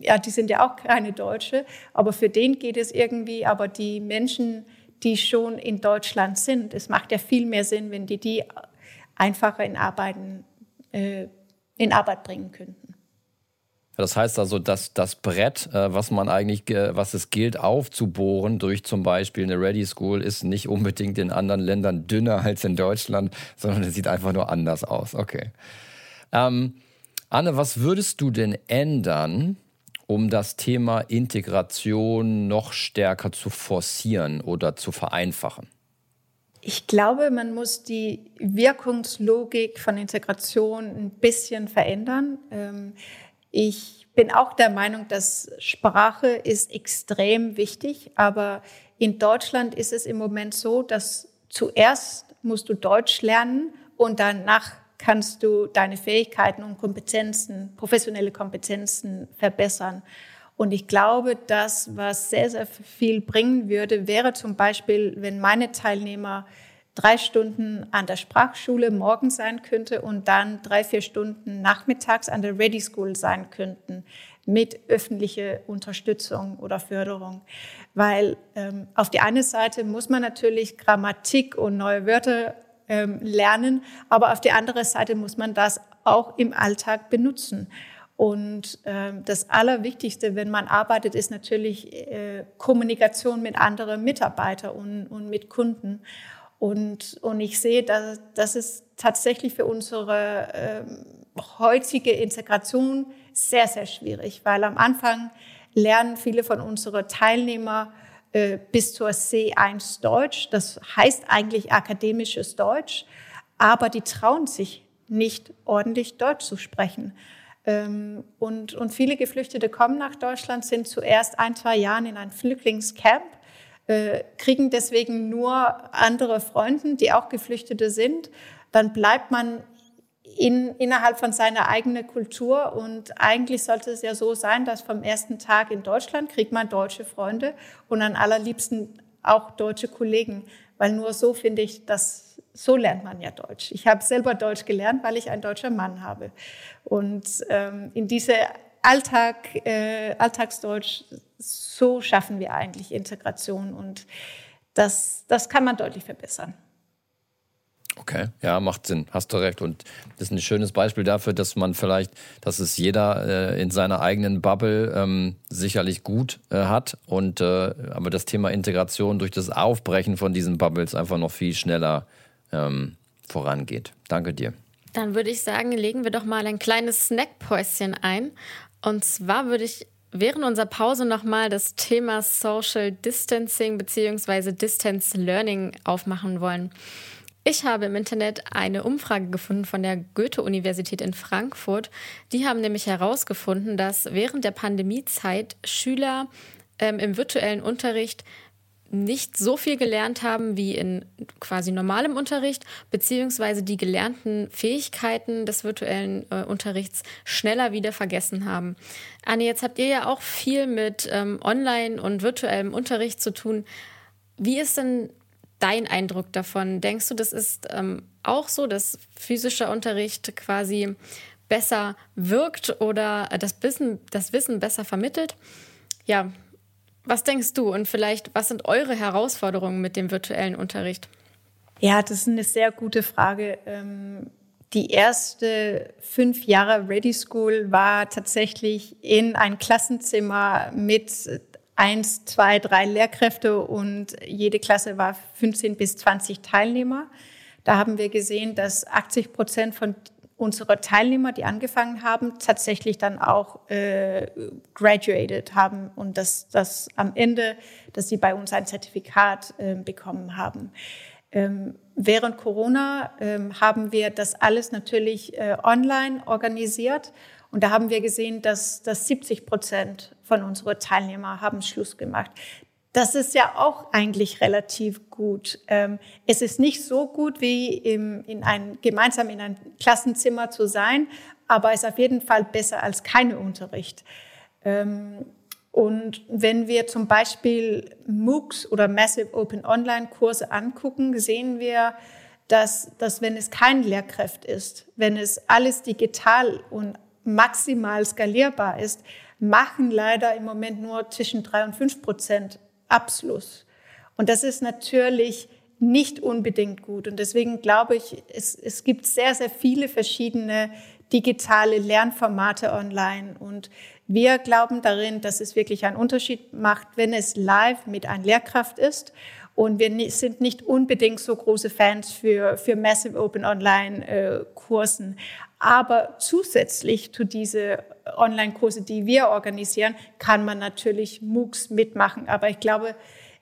S4: ja, die sind ja auch keine Deutsche, aber für den geht es irgendwie, aber die Menschen, die schon in Deutschland sind, es macht ja viel mehr Sinn, wenn die die einfacher in Arbeiten äh, in Arbeit bringen könnten.
S3: Das heißt also, dass das Brett, äh, was man eigentlich, was es gilt aufzubohren durch zum Beispiel eine Ready School, ist nicht unbedingt in anderen Ländern dünner als in Deutschland, sondern es sieht einfach nur anders aus. Okay. Ähm, Anne, was würdest du denn ändern, um das Thema Integration noch stärker zu forcieren oder zu vereinfachen?
S4: Ich glaube, man muss die Wirkungslogik von Integration ein bisschen verändern. Ähm, ich bin auch der Meinung, dass Sprache ist extrem wichtig, aber in Deutschland ist es im Moment so, dass zuerst musst du Deutsch lernen und danach kannst du deine Fähigkeiten und Kompetenzen, professionelle Kompetenzen verbessern. Und ich glaube, das, was sehr, sehr viel bringen würde, wäre zum Beispiel, wenn meine Teilnehmer drei Stunden an der Sprachschule morgens sein könnte und dann drei, vier Stunden nachmittags an der Ready School sein könnten mit öffentlicher Unterstützung oder Förderung. Weil ähm, auf die eine Seite muss man natürlich Grammatik und neue Wörter ähm, lernen, aber auf die andere Seite muss man das auch im Alltag benutzen. Und äh, das Allerwichtigste, wenn man arbeitet, ist natürlich äh, Kommunikation mit anderen Mitarbeitern und, und mit Kunden. Und, und ich sehe, dass das ist tatsächlich für unsere äh, heutige Integration sehr, sehr schwierig, weil am Anfang lernen viele von unseren Teilnehmern äh, bis zur C1 Deutsch. Das heißt eigentlich akademisches Deutsch, aber die trauen sich nicht ordentlich Deutsch zu sprechen. Ähm, und, und viele Geflüchtete kommen nach Deutschland, sind zuerst ein, zwei Jahre in ein Flüchtlingscamp, äh, kriegen deswegen nur andere Freunde, die auch Geflüchtete sind. Dann bleibt man in, innerhalb von seiner eigenen Kultur. Und eigentlich sollte es ja so sein, dass vom ersten Tag in Deutschland kriegt man deutsche Freunde und am allerliebsten auch deutsche Kollegen, weil nur so finde ich, dass so lernt man ja Deutsch. Ich habe selber Deutsch gelernt, weil ich ein deutscher Mann habe. Und ähm, in diese Alltag, äh, Alltagsdeutsch, so schaffen wir eigentlich Integration und das, das kann man deutlich verbessern.
S3: Okay, ja, macht Sinn, hast du recht. Und das ist ein schönes Beispiel dafür, dass man vielleicht, dass es jeder äh, in seiner eigenen Bubble ähm, sicherlich gut äh, hat. Und äh, aber das Thema Integration durch das Aufbrechen von diesen Bubbles einfach noch viel schneller ähm, vorangeht. Danke dir.
S2: Dann würde ich sagen, legen wir doch mal ein kleines Snackpäuschen ein. Und zwar würde ich während unserer Pause nochmal das Thema Social Distancing bzw. Distance Learning aufmachen wollen. Ich habe im Internet eine Umfrage gefunden von der Goethe-Universität in Frankfurt. Die haben nämlich herausgefunden, dass während der Pandemiezeit Schüler ähm, im virtuellen Unterricht nicht so viel gelernt haben wie in quasi normalem Unterricht, beziehungsweise die gelernten Fähigkeiten des virtuellen äh, Unterrichts schneller wieder vergessen haben. Anne, jetzt habt ihr ja auch viel mit ähm, Online- und virtuellem Unterricht zu tun. Wie ist denn dein Eindruck davon? Denkst du, das ist ähm, auch so, dass physischer Unterricht quasi besser wirkt oder das Wissen, das Wissen besser vermittelt? Ja, was denkst du und vielleicht, was sind eure Herausforderungen mit dem virtuellen Unterricht?
S4: Ja, das ist eine sehr gute Frage. Ähm, die erste fünf Jahre Ready School war tatsächlich in ein Klassenzimmer mit eins, zwei, drei Lehrkräfte und jede Klasse war 15 bis 20 Teilnehmer. Da haben wir gesehen, dass 80 Prozent von unserer Teilnehmer, die angefangen haben, tatsächlich dann auch äh, graduated haben und dass, dass am Ende, dass sie bei uns ein Zertifikat äh, bekommen haben. Ähm, während Corona ähm, haben wir das alles natürlich äh, online organisiert und da haben wir gesehen, dass, dass 70 Prozent von unseren Teilnehmern haben Schluss gemacht. Das ist ja auch eigentlich relativ gut. Ähm, es ist nicht so gut wie im, in ein, gemeinsam in einem Klassenzimmer zu sein, aber es ist auf jeden Fall besser als keine Unterricht. Ähm, und wenn wir zum Beispiel MOOCs oder Massive Open Online Kurse angucken, sehen wir, dass, dass wenn es kein Lehrkraft ist, wenn es alles digital und maximal skalierbar ist, machen leider im Moment nur zwischen drei und fünf Prozent Abschluss. Und das ist natürlich nicht unbedingt gut. Und deswegen glaube ich, es, es gibt sehr, sehr viele verschiedene digitale Lernformate online. Und wir glauben darin, dass es wirklich einen Unterschied macht, wenn es live mit einer Lehrkraft ist. Und wir sind nicht unbedingt so große Fans für, für Massive Open Online äh, Kursen. Aber zusätzlich zu diese Online-Kurse, die wir organisieren, kann man natürlich MOOCs mitmachen. Aber ich glaube,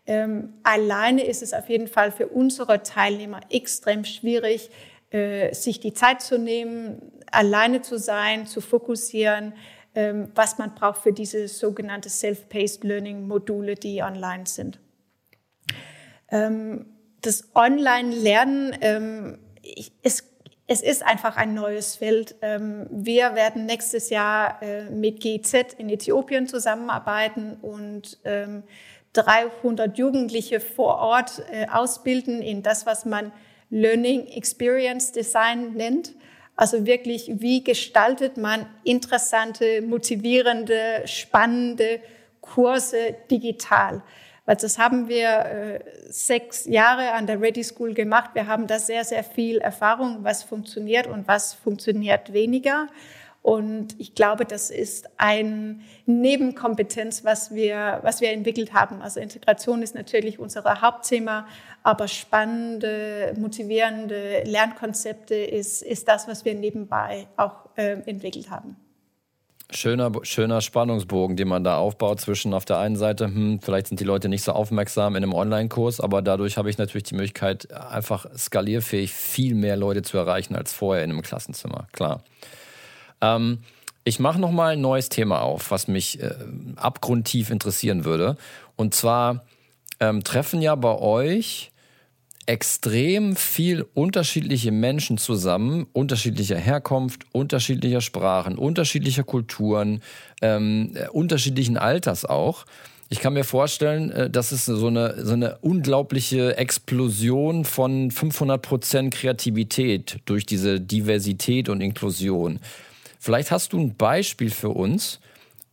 S4: ähm, alleine ist es auf jeden Fall für unsere Teilnehmer extrem schwierig, äh, sich die Zeit zu nehmen, alleine zu sein, zu fokussieren, ähm, was man braucht für diese sogenannte Self-Paced Learning Module, die online sind. Ähm, das Online-Lernen, ähm, es es ist einfach ein neues Feld. Ähm, wir werden nächstes Jahr äh, mit GIZ in Äthiopien zusammenarbeiten und 300 ähm, Jugendliche vor Ort äh, ausbilden in das, was man Learning Experience Design nennt. Also wirklich, wie gestaltet man interessante, motivierende, spannende Kurse digital? Weil das haben wir äh, sechs Jahre an der Ready School gemacht. Wir haben da sehr, sehr viel Erfahrung, was funktioniert und was funktioniert weniger. Und ich glaube, das ist eine Nebenkompetenz, was wir, was wir entwickelt haben. Also Integration ist natürlich unser Hauptthema, aber spannende, motivierende Lernkonzepte ist, ist das, was wir nebenbei auch äh, entwickelt haben.
S3: Schöner, schöner Spannungsbogen, den man da aufbaut zwischen auf der einen Seite, hm, vielleicht sind die Leute nicht so aufmerksam in einem Online-Kurs, aber dadurch habe ich natürlich die Möglichkeit, einfach skalierfähig viel mehr Leute zu erreichen als vorher in einem Klassenzimmer, klar. Ähm, ich mache nochmal ein neues Thema auf, was mich äh, abgrundtief interessieren würde. Und zwar ähm, treffen ja bei euch extrem viel unterschiedliche Menschen zusammen, unterschiedlicher Herkunft, unterschiedlicher Sprachen, unterschiedlicher Kulturen, ähm, äh, unterschiedlichen Alters auch. Ich kann mir vorstellen, äh, dass es so eine, so eine unglaubliche Explosion von 500 Prozent Kreativität durch diese Diversität und Inklusion. Vielleicht hast du ein Beispiel für uns,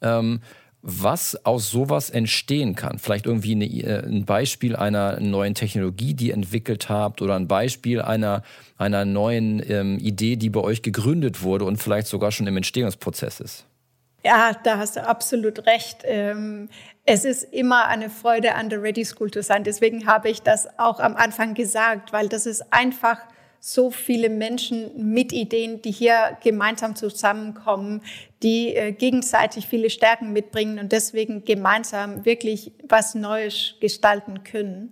S3: ähm, was aus sowas entstehen kann. Vielleicht irgendwie eine, äh, ein Beispiel einer neuen Technologie, die ihr entwickelt habt oder ein Beispiel einer, einer neuen ähm, Idee, die bei euch gegründet wurde und vielleicht sogar schon im Entstehungsprozess ist.
S4: Ja, da hast du absolut recht. Ähm, es ist immer eine Freude, an der Ready School zu sein. Deswegen habe ich das auch am Anfang gesagt, weil das ist einfach so viele Menschen mit Ideen, die hier gemeinsam zusammenkommen, die äh, gegenseitig viele Stärken mitbringen und deswegen gemeinsam wirklich was Neues gestalten können.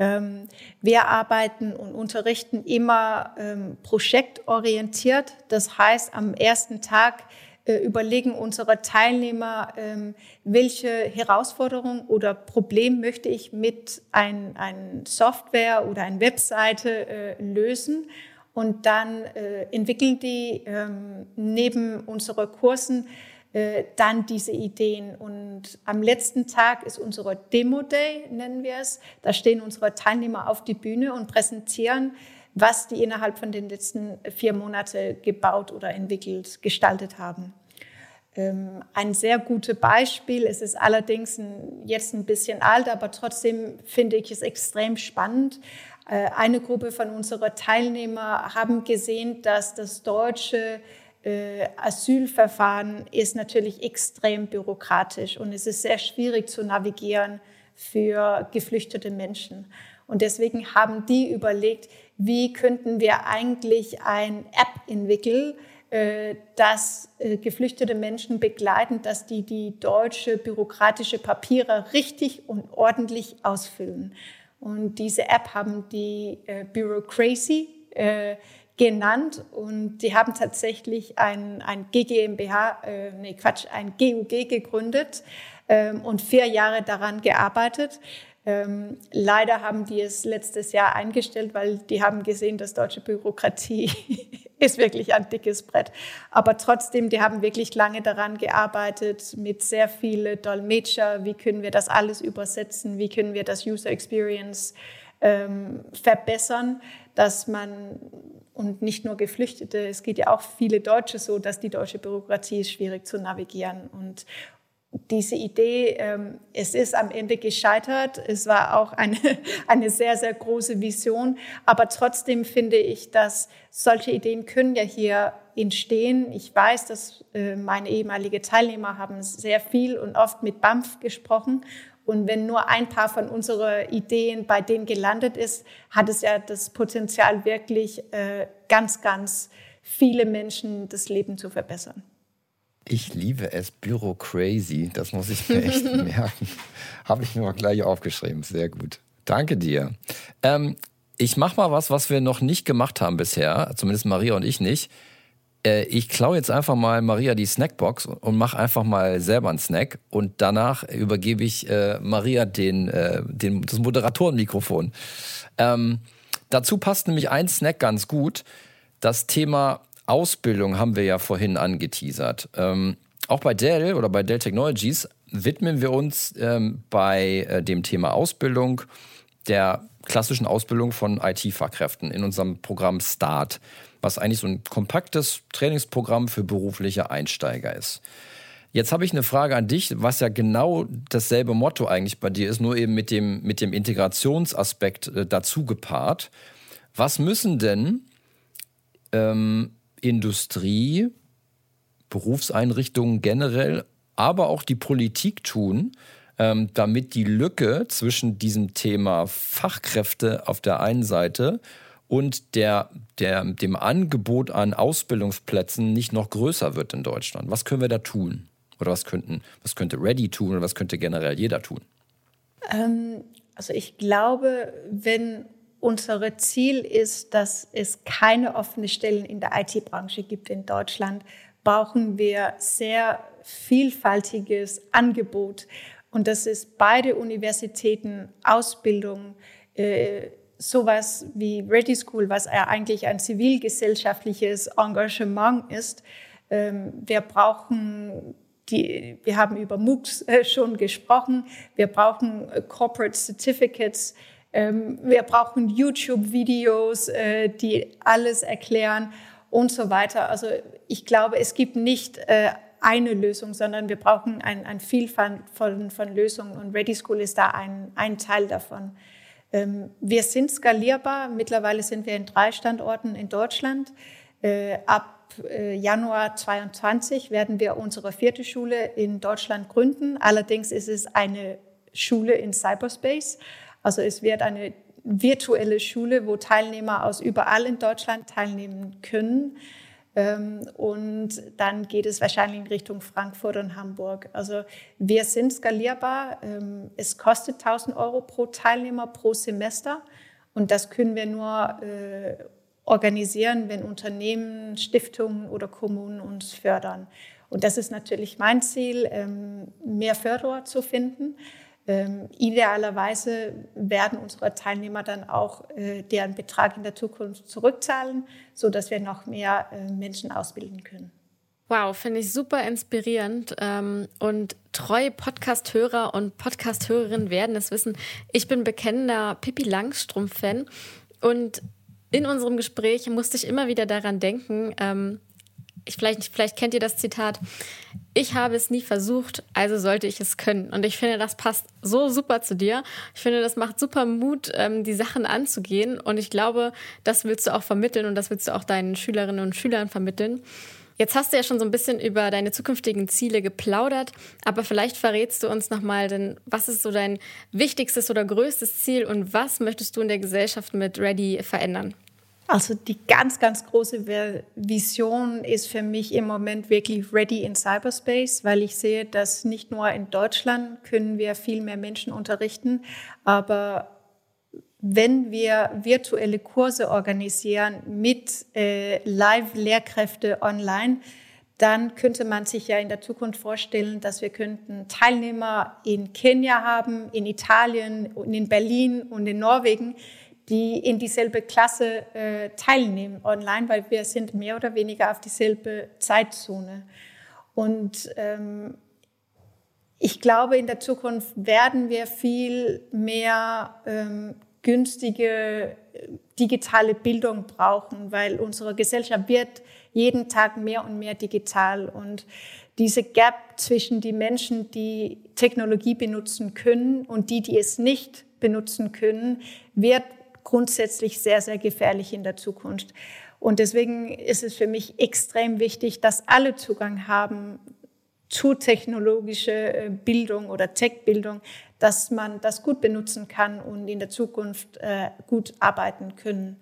S4: Ähm, wir arbeiten und unterrichten immer ähm, projektorientiert. Das heißt, am ersten Tag überlegen unsere Teilnehmer, ähm, welche Herausforderung oder Problem möchte ich mit ein, ein Software oder einer Webseite äh, lösen. Und dann äh, entwickeln die ähm, neben unseren Kursen dann diese Ideen. Und am letzten Tag ist unsere Demo Day, nennen wir es. Da stehen unsere Teilnehmer auf die Bühne und präsentieren, was die innerhalb von den letzten vier Monaten gebaut oder entwickelt, gestaltet haben. Ähm, ein sehr gutes Beispiel. Es ist allerdings jetzt ein bisschen alt, aber trotzdem finde ich es extrem spannend. Äh, eine Gruppe von unseren Teilnehmern haben gesehen, dass das deutsche äh, Asylverfahren ist natürlich extrem bürokratisch und es ist sehr schwierig zu navigieren für geflüchtete Menschen. Und deswegen haben die überlegt, wie könnten wir eigentlich ein App entwickeln, äh, dass äh, geflüchtete Menschen begleiten, dass die die deutsche bürokratische Papiere richtig und ordentlich ausfüllen. Und diese App haben die äh, Bureaucracy äh, genannt und die haben tatsächlich ein, ein GmbH, äh, nee Quatsch, ein GUG gegründet ähm, und vier Jahre daran gearbeitet. Ähm, leider haben die es letztes Jahr eingestellt, weil die haben gesehen, dass deutsche Bürokratie [LAUGHS] ist wirklich ein dickes Brett. Aber trotzdem, die haben wirklich lange daran gearbeitet mit sehr vielen Dolmetscher. Wie können wir das alles übersetzen? Wie können wir das User Experience ähm, verbessern, dass man und nicht nur Geflüchtete, es geht ja auch viele Deutsche so, dass die deutsche Bürokratie ist schwierig zu navigieren und diese Idee, ähm, es ist am Ende gescheitert. Es war auch eine, [LAUGHS] eine sehr, sehr große Vision. Aber trotzdem finde ich, dass solche Ideen können ja hier entstehen. Ich weiß, dass äh, meine ehemalige Teilnehmer haben sehr viel und oft mit BAMF gesprochen. Und wenn nur ein paar von unseren Ideen bei denen gelandet ist, hat es ja das Potenzial, wirklich äh, ganz, ganz viele Menschen das Leben zu verbessern.
S3: Ich liebe es, Büro Crazy. Das muss ich mir echt [LAUGHS] merken. Habe ich mir mal gleich aufgeschrieben. Sehr gut. Danke dir. Ähm, ich mache mal was, was wir noch nicht gemacht haben bisher. Zumindest Maria und ich nicht. Äh, ich klaue jetzt einfach mal Maria die Snackbox und mache einfach mal selber einen Snack. Und danach übergebe ich äh, Maria den, äh, den, das Moderatorenmikrofon. Ähm, dazu passt nämlich ein Snack ganz gut. Das Thema Ausbildung haben wir ja vorhin angeteasert. Ähm, auch bei Dell oder bei Dell Technologies widmen wir uns ähm, bei äh, dem Thema Ausbildung der klassischen Ausbildung von IT-Fachkräften in unserem Programm START, was eigentlich so ein kompaktes Trainingsprogramm für berufliche Einsteiger ist. Jetzt habe ich eine Frage an dich, was ja genau dasselbe Motto eigentlich bei dir ist, nur eben mit dem, mit dem Integrationsaspekt äh, dazu gepaart. Was müssen denn ähm, Industrie, Berufseinrichtungen generell, aber auch die Politik tun, ähm, damit die Lücke zwischen diesem Thema Fachkräfte auf der einen Seite und der, der, dem Angebot an Ausbildungsplätzen nicht noch größer wird in Deutschland. Was können wir da tun? Oder was, könnten, was könnte Ready tun oder was könnte generell jeder tun?
S4: Ähm, also ich glaube, wenn unser Ziel ist, dass es keine offenen Stellen in der IT-Branche gibt in Deutschland, brauchen wir sehr vielfältiges Angebot. Und das ist beide Universitäten, Ausbildung, äh, sowas wie Ready School, was ja eigentlich ein zivilgesellschaftliches Engagement ist. Ähm, wir brauchen die, wir haben über MOOCs äh, schon gesprochen. Wir brauchen äh, Corporate Certificates. Ähm, wir brauchen YouTube-Videos, äh, die alles erklären und so weiter. Also ich glaube, es gibt nicht eine Lösung, sondern wir brauchen ein, ein Vielfalt von, von Lösungen und Ready School ist da ein, ein Teil davon. Ähm, wir sind skalierbar. Mittlerweile sind wir in drei Standorten in Deutschland. Äh, ab äh, Januar 22 werden wir unsere vierte Schule in Deutschland gründen. Allerdings ist es eine Schule in Cyberspace. Also es wird eine virtuelle Schule, wo Teilnehmer aus überall in Deutschland teilnehmen können. Ähm, und dann geht es wahrscheinlich in Richtung Frankfurt und Hamburg. Also wir sind skalierbar. Ähm, es kostet 1000 Euro pro Teilnehmer pro Semester. Und das können wir nur äh, organisieren, wenn Unternehmen, Stiftungen oder Kommunen uns fördern. Und das ist natürlich mein Ziel, ähm, mehr Förderer zu finden. Ähm, idealerweise werden unsere Teilnehmer dann auch äh, deren Betrag in der Zukunft zurückzahlen, so dass wir noch mehr äh, Menschen ausbilden können.
S2: Wow, finde ich super inspirierend. Ähm, und treue Podcast-Hörer und Podcast-Hörerinnen werden es wissen. Ich bin bekennender Pippi Langstrumpf-Fan. Und in unserem Gespräch musste ich immer wieder daran denken, ähm, ich, vielleicht, vielleicht kennt ihr das Zitat, ich habe es nie versucht, also sollte ich es können. Und ich finde, das passt so super zu dir. Ich finde, das macht super Mut, ähm, die Sachen anzugehen. Und ich glaube, das willst du auch vermitteln und das willst du auch deinen Schülerinnen und Schülern vermitteln. Jetzt hast du ja schon so ein bisschen über deine zukünftigen Ziele geplaudert, aber vielleicht verrätst du uns nochmal, denn was ist so dein wichtigstes oder größtes Ziel und was möchtest du in der Gesellschaft mit Ready verändern?
S4: Also die ganz, ganz große Vision ist für mich im Moment wirklich Ready in Cyberspace, weil ich sehe, dass nicht nur in Deutschland können wir viel mehr Menschen unterrichten, aber wenn wir virtuelle Kurse organisieren mit äh, Live-Lehrkräfte online, dann könnte man sich ja in der Zukunft vorstellen, dass wir könnten Teilnehmer in Kenia haben, in Italien, in Berlin und in Norwegen, die in dieselbe Klasse äh, teilnehmen online, weil wir sind mehr oder weniger auf dieselbe Zeitzone. Und ähm, ich glaube, in der Zukunft werden wir viel mehr ähm, günstige äh, digitale Bildung brauchen, weil unsere Gesellschaft wird jeden Tag mehr und mehr digital. Und diese Gap zwischen die Menschen, die Technologie benutzen können und die, die es nicht benutzen können, wird grundsätzlich sehr, sehr gefährlich in der Zukunft. Und deswegen ist es für mich extrem wichtig, dass alle Zugang haben zu technologischer äh, Bildung oder Tech-Bildung, dass man das gut benutzen kann und in der Zukunft äh, gut arbeiten können.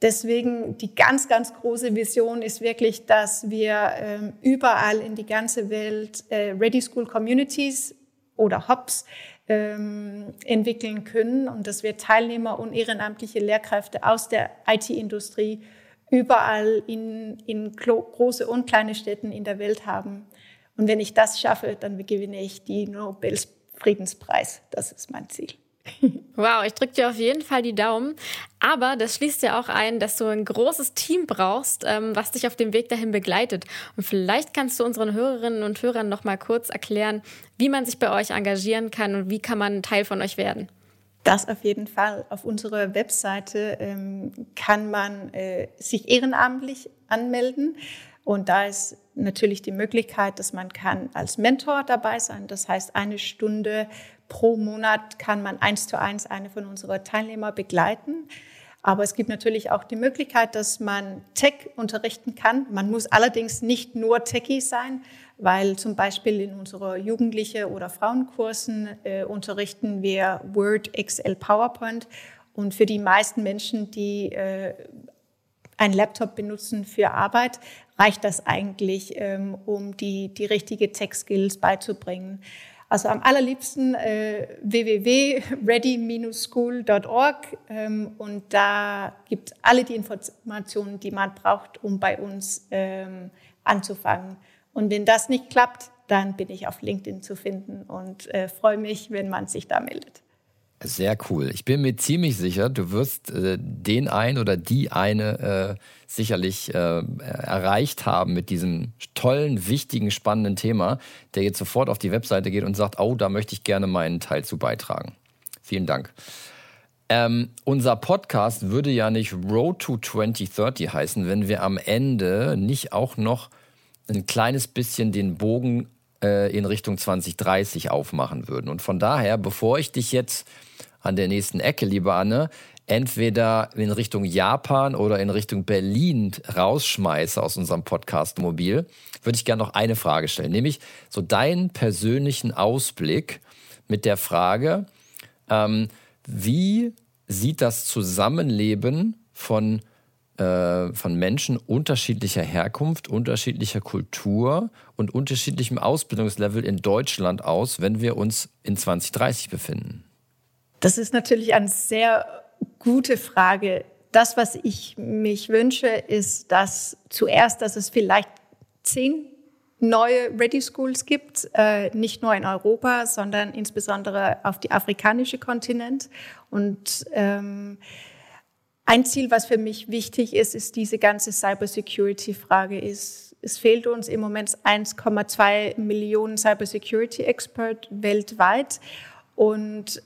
S4: Deswegen die ganz, ganz große Vision ist wirklich, dass wir ähm, überall in die ganze Welt äh, Ready School Communities oder Hubs ähm, entwickeln können und dass wir Teilnehmer und ehrenamtliche Lehrkräfte aus der IT-Industrie überall in, in große und kleine Städten in der Welt haben. Und wenn ich das schaffe, dann gewinne ich die Nobels Friedenspreis. Das ist mein Ziel.
S2: Wow, ich drücke dir auf jeden Fall die Daumen. Aber das schließt ja auch ein, dass du ein großes Team brauchst, ähm, was dich auf dem Weg dahin begleitet. Und vielleicht kannst du unseren Hörerinnen und Hörern noch mal kurz erklären, wie man sich bei euch engagieren kann und wie kann man Teil von euch werden.
S4: Das auf jeden Fall. Auf unserer Webseite ähm, kann man äh, sich ehrenamtlich anmelden. Und da ist natürlich die Möglichkeit, dass man kann als Mentor dabei sein. Das heißt, eine Stunde pro Monat kann man eins zu eins eine von unseren Teilnehmer begleiten. Aber es gibt natürlich auch die Möglichkeit, dass man Tech unterrichten kann. Man muss allerdings nicht nur Techie sein, weil zum Beispiel in unseren Jugendliche- oder Frauenkursen äh, unterrichten wir Word, Excel, PowerPoint. Und für die meisten Menschen, die äh, einen Laptop benutzen für Arbeit, reicht das eigentlich, ähm, um die, die richtige Tech-Skills beizubringen. Also am allerliebsten äh, www.ready-school.org ähm, und da gibt alle die Informationen, die man braucht, um bei uns ähm, anzufangen. Und wenn das nicht klappt, dann bin ich auf LinkedIn zu finden und äh, freue mich, wenn man sich da meldet.
S3: Sehr cool. Ich bin mir ziemlich sicher, du wirst äh, den einen oder die eine äh, sicherlich äh, erreicht haben mit diesem tollen, wichtigen, spannenden Thema, der jetzt sofort auf die Webseite geht und sagt, oh, da möchte ich gerne meinen Teil zu beitragen. Vielen Dank. Ähm, unser Podcast würde ja nicht Road to 2030 heißen, wenn wir am Ende nicht auch noch ein kleines bisschen den Bogen äh, in Richtung 2030 aufmachen würden. Und von daher, bevor ich dich jetzt an der nächsten Ecke, liebe Anne, entweder in Richtung Japan oder in Richtung Berlin rausschmeiße aus unserem Podcast Mobil, würde ich gerne noch eine Frage stellen, nämlich so deinen persönlichen Ausblick mit der Frage, ähm, wie sieht das Zusammenleben von, äh, von Menschen unterschiedlicher Herkunft, unterschiedlicher Kultur und unterschiedlichem Ausbildungslevel in Deutschland aus, wenn wir uns in 2030 befinden?
S4: Das ist natürlich eine sehr gute Frage. Das, was ich mich wünsche, ist, dass zuerst, dass es vielleicht zehn neue Ready Schools gibt, äh, nicht nur in Europa, sondern insbesondere auf die afrikanische Kontinent. Und ähm, ein Ziel, was für mich wichtig ist, ist diese ganze Cybersecurity-Frage. Ist, es fehlt uns im Moment 1,2 Millionen Cybersecurity-Expert weltweit. Und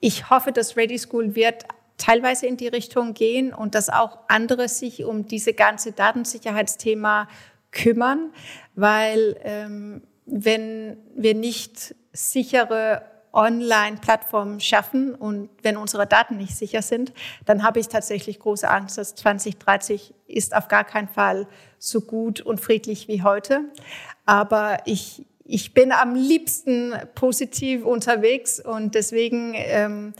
S4: ich hoffe, dass Ready School wird teilweise in die Richtung gehen und dass auch andere sich um diese ganze Datensicherheitsthema kümmern, weil ähm, wenn wir nicht sichere Online-Plattformen schaffen und wenn unsere Daten nicht sicher sind, dann habe ich tatsächlich große Angst, dass 2030 ist auf gar keinen Fall so gut und friedlich wie heute. Aber ich, ich bin am liebsten positiv unterwegs und deswegen ähm,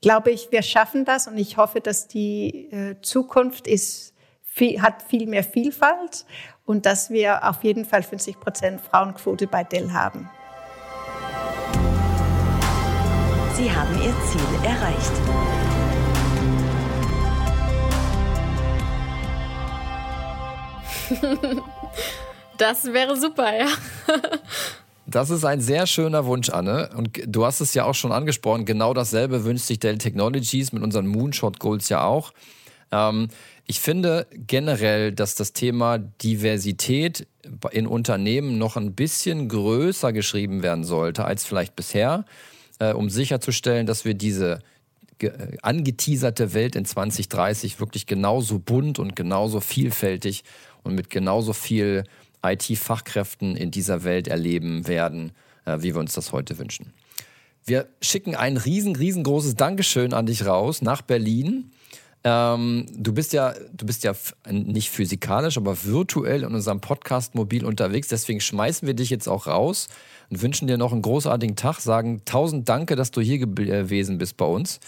S4: glaube ich, wir schaffen das und ich hoffe, dass die äh, Zukunft ist, viel, hat viel mehr Vielfalt und dass wir auf jeden Fall 50 Prozent Frauenquote bei Dell haben.
S1: Sie haben Ihr Ziel erreicht. [LAUGHS]
S2: Das wäre super, ja.
S3: Das ist ein sehr schöner Wunsch, Anne. Und du hast es ja auch schon angesprochen. Genau dasselbe wünscht sich Dell Technologies mit unseren Moonshot Goals ja auch. Ähm, ich finde generell, dass das Thema Diversität in Unternehmen noch ein bisschen größer geschrieben werden sollte als vielleicht bisher, äh, um sicherzustellen, dass wir diese angeteaserte Welt in 2030 wirklich genauso bunt und genauso vielfältig und mit genauso viel IT-Fachkräften in dieser Welt erleben werden, äh, wie wir uns das heute wünschen. Wir schicken ein riesen, riesengroßes Dankeschön an dich raus nach Berlin. Ähm, du bist ja, du bist ja nicht physikalisch, aber virtuell in unserem Podcast mobil unterwegs. Deswegen schmeißen wir dich jetzt auch raus und wünschen dir noch einen großartigen Tag. Sagen tausend Danke, dass du hier gewesen bist bei uns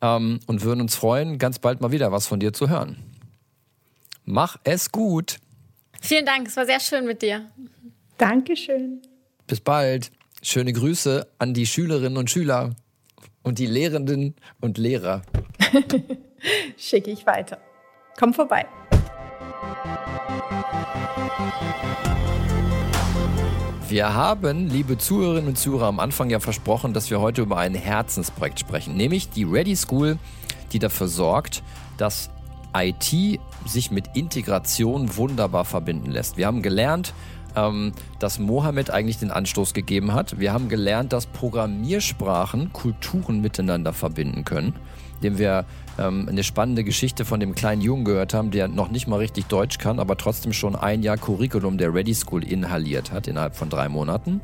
S3: ähm, und würden uns freuen, ganz bald mal wieder was von dir zu hören. Mach es gut.
S2: Vielen Dank, es war sehr schön mit dir.
S4: Dankeschön.
S3: Bis bald. Schöne Grüße an die Schülerinnen und Schüler und die Lehrenden und Lehrer. [LAUGHS]
S4: Schicke ich weiter. Komm vorbei.
S3: Wir haben, liebe Zuhörerinnen und Zuhörer, am Anfang ja versprochen, dass wir heute über ein Herzensprojekt sprechen, nämlich die Ready School, die dafür sorgt, dass IT sich mit Integration wunderbar verbinden lässt. Wir haben gelernt, ähm, dass Mohammed eigentlich den Anstoß gegeben hat. Wir haben gelernt, dass Programmiersprachen Kulturen miteinander verbinden können, indem wir ähm, eine spannende Geschichte von dem kleinen Jungen gehört haben, der noch nicht mal richtig Deutsch kann, aber trotzdem schon ein Jahr Curriculum der Ready School inhaliert hat innerhalb von drei Monaten.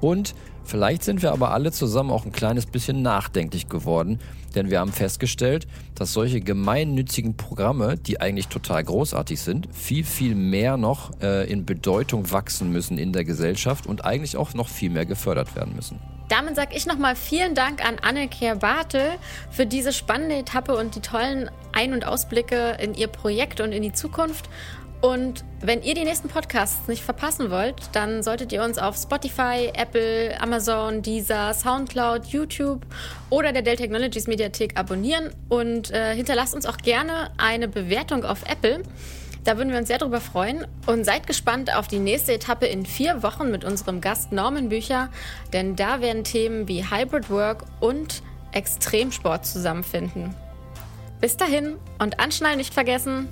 S3: Und vielleicht sind wir aber alle zusammen auch ein kleines bisschen nachdenklich geworden, denn wir haben festgestellt, dass solche gemeinnützigen Programme, die eigentlich total großartig sind, viel, viel mehr noch äh, in Bedeutung wachsen müssen in der Gesellschaft und eigentlich auch noch viel mehr gefördert werden müssen.
S2: Damit sage ich nochmal vielen Dank an Anne Kehr-Bartel für diese spannende Etappe und die tollen Ein- und Ausblicke in ihr Projekt und in die Zukunft. Und wenn ihr die nächsten Podcasts nicht verpassen wollt, dann solltet ihr uns auf Spotify, Apple, Amazon, Deezer, Soundcloud, YouTube oder der Dell Technologies Mediathek abonnieren und äh, hinterlasst uns auch gerne eine Bewertung auf Apple. Da würden wir uns sehr drüber freuen und seid gespannt auf die nächste Etappe in vier Wochen mit unserem Gast Norman Bücher, denn da werden Themen wie Hybrid Work und Extremsport zusammenfinden. Bis dahin und anschnallen nicht vergessen.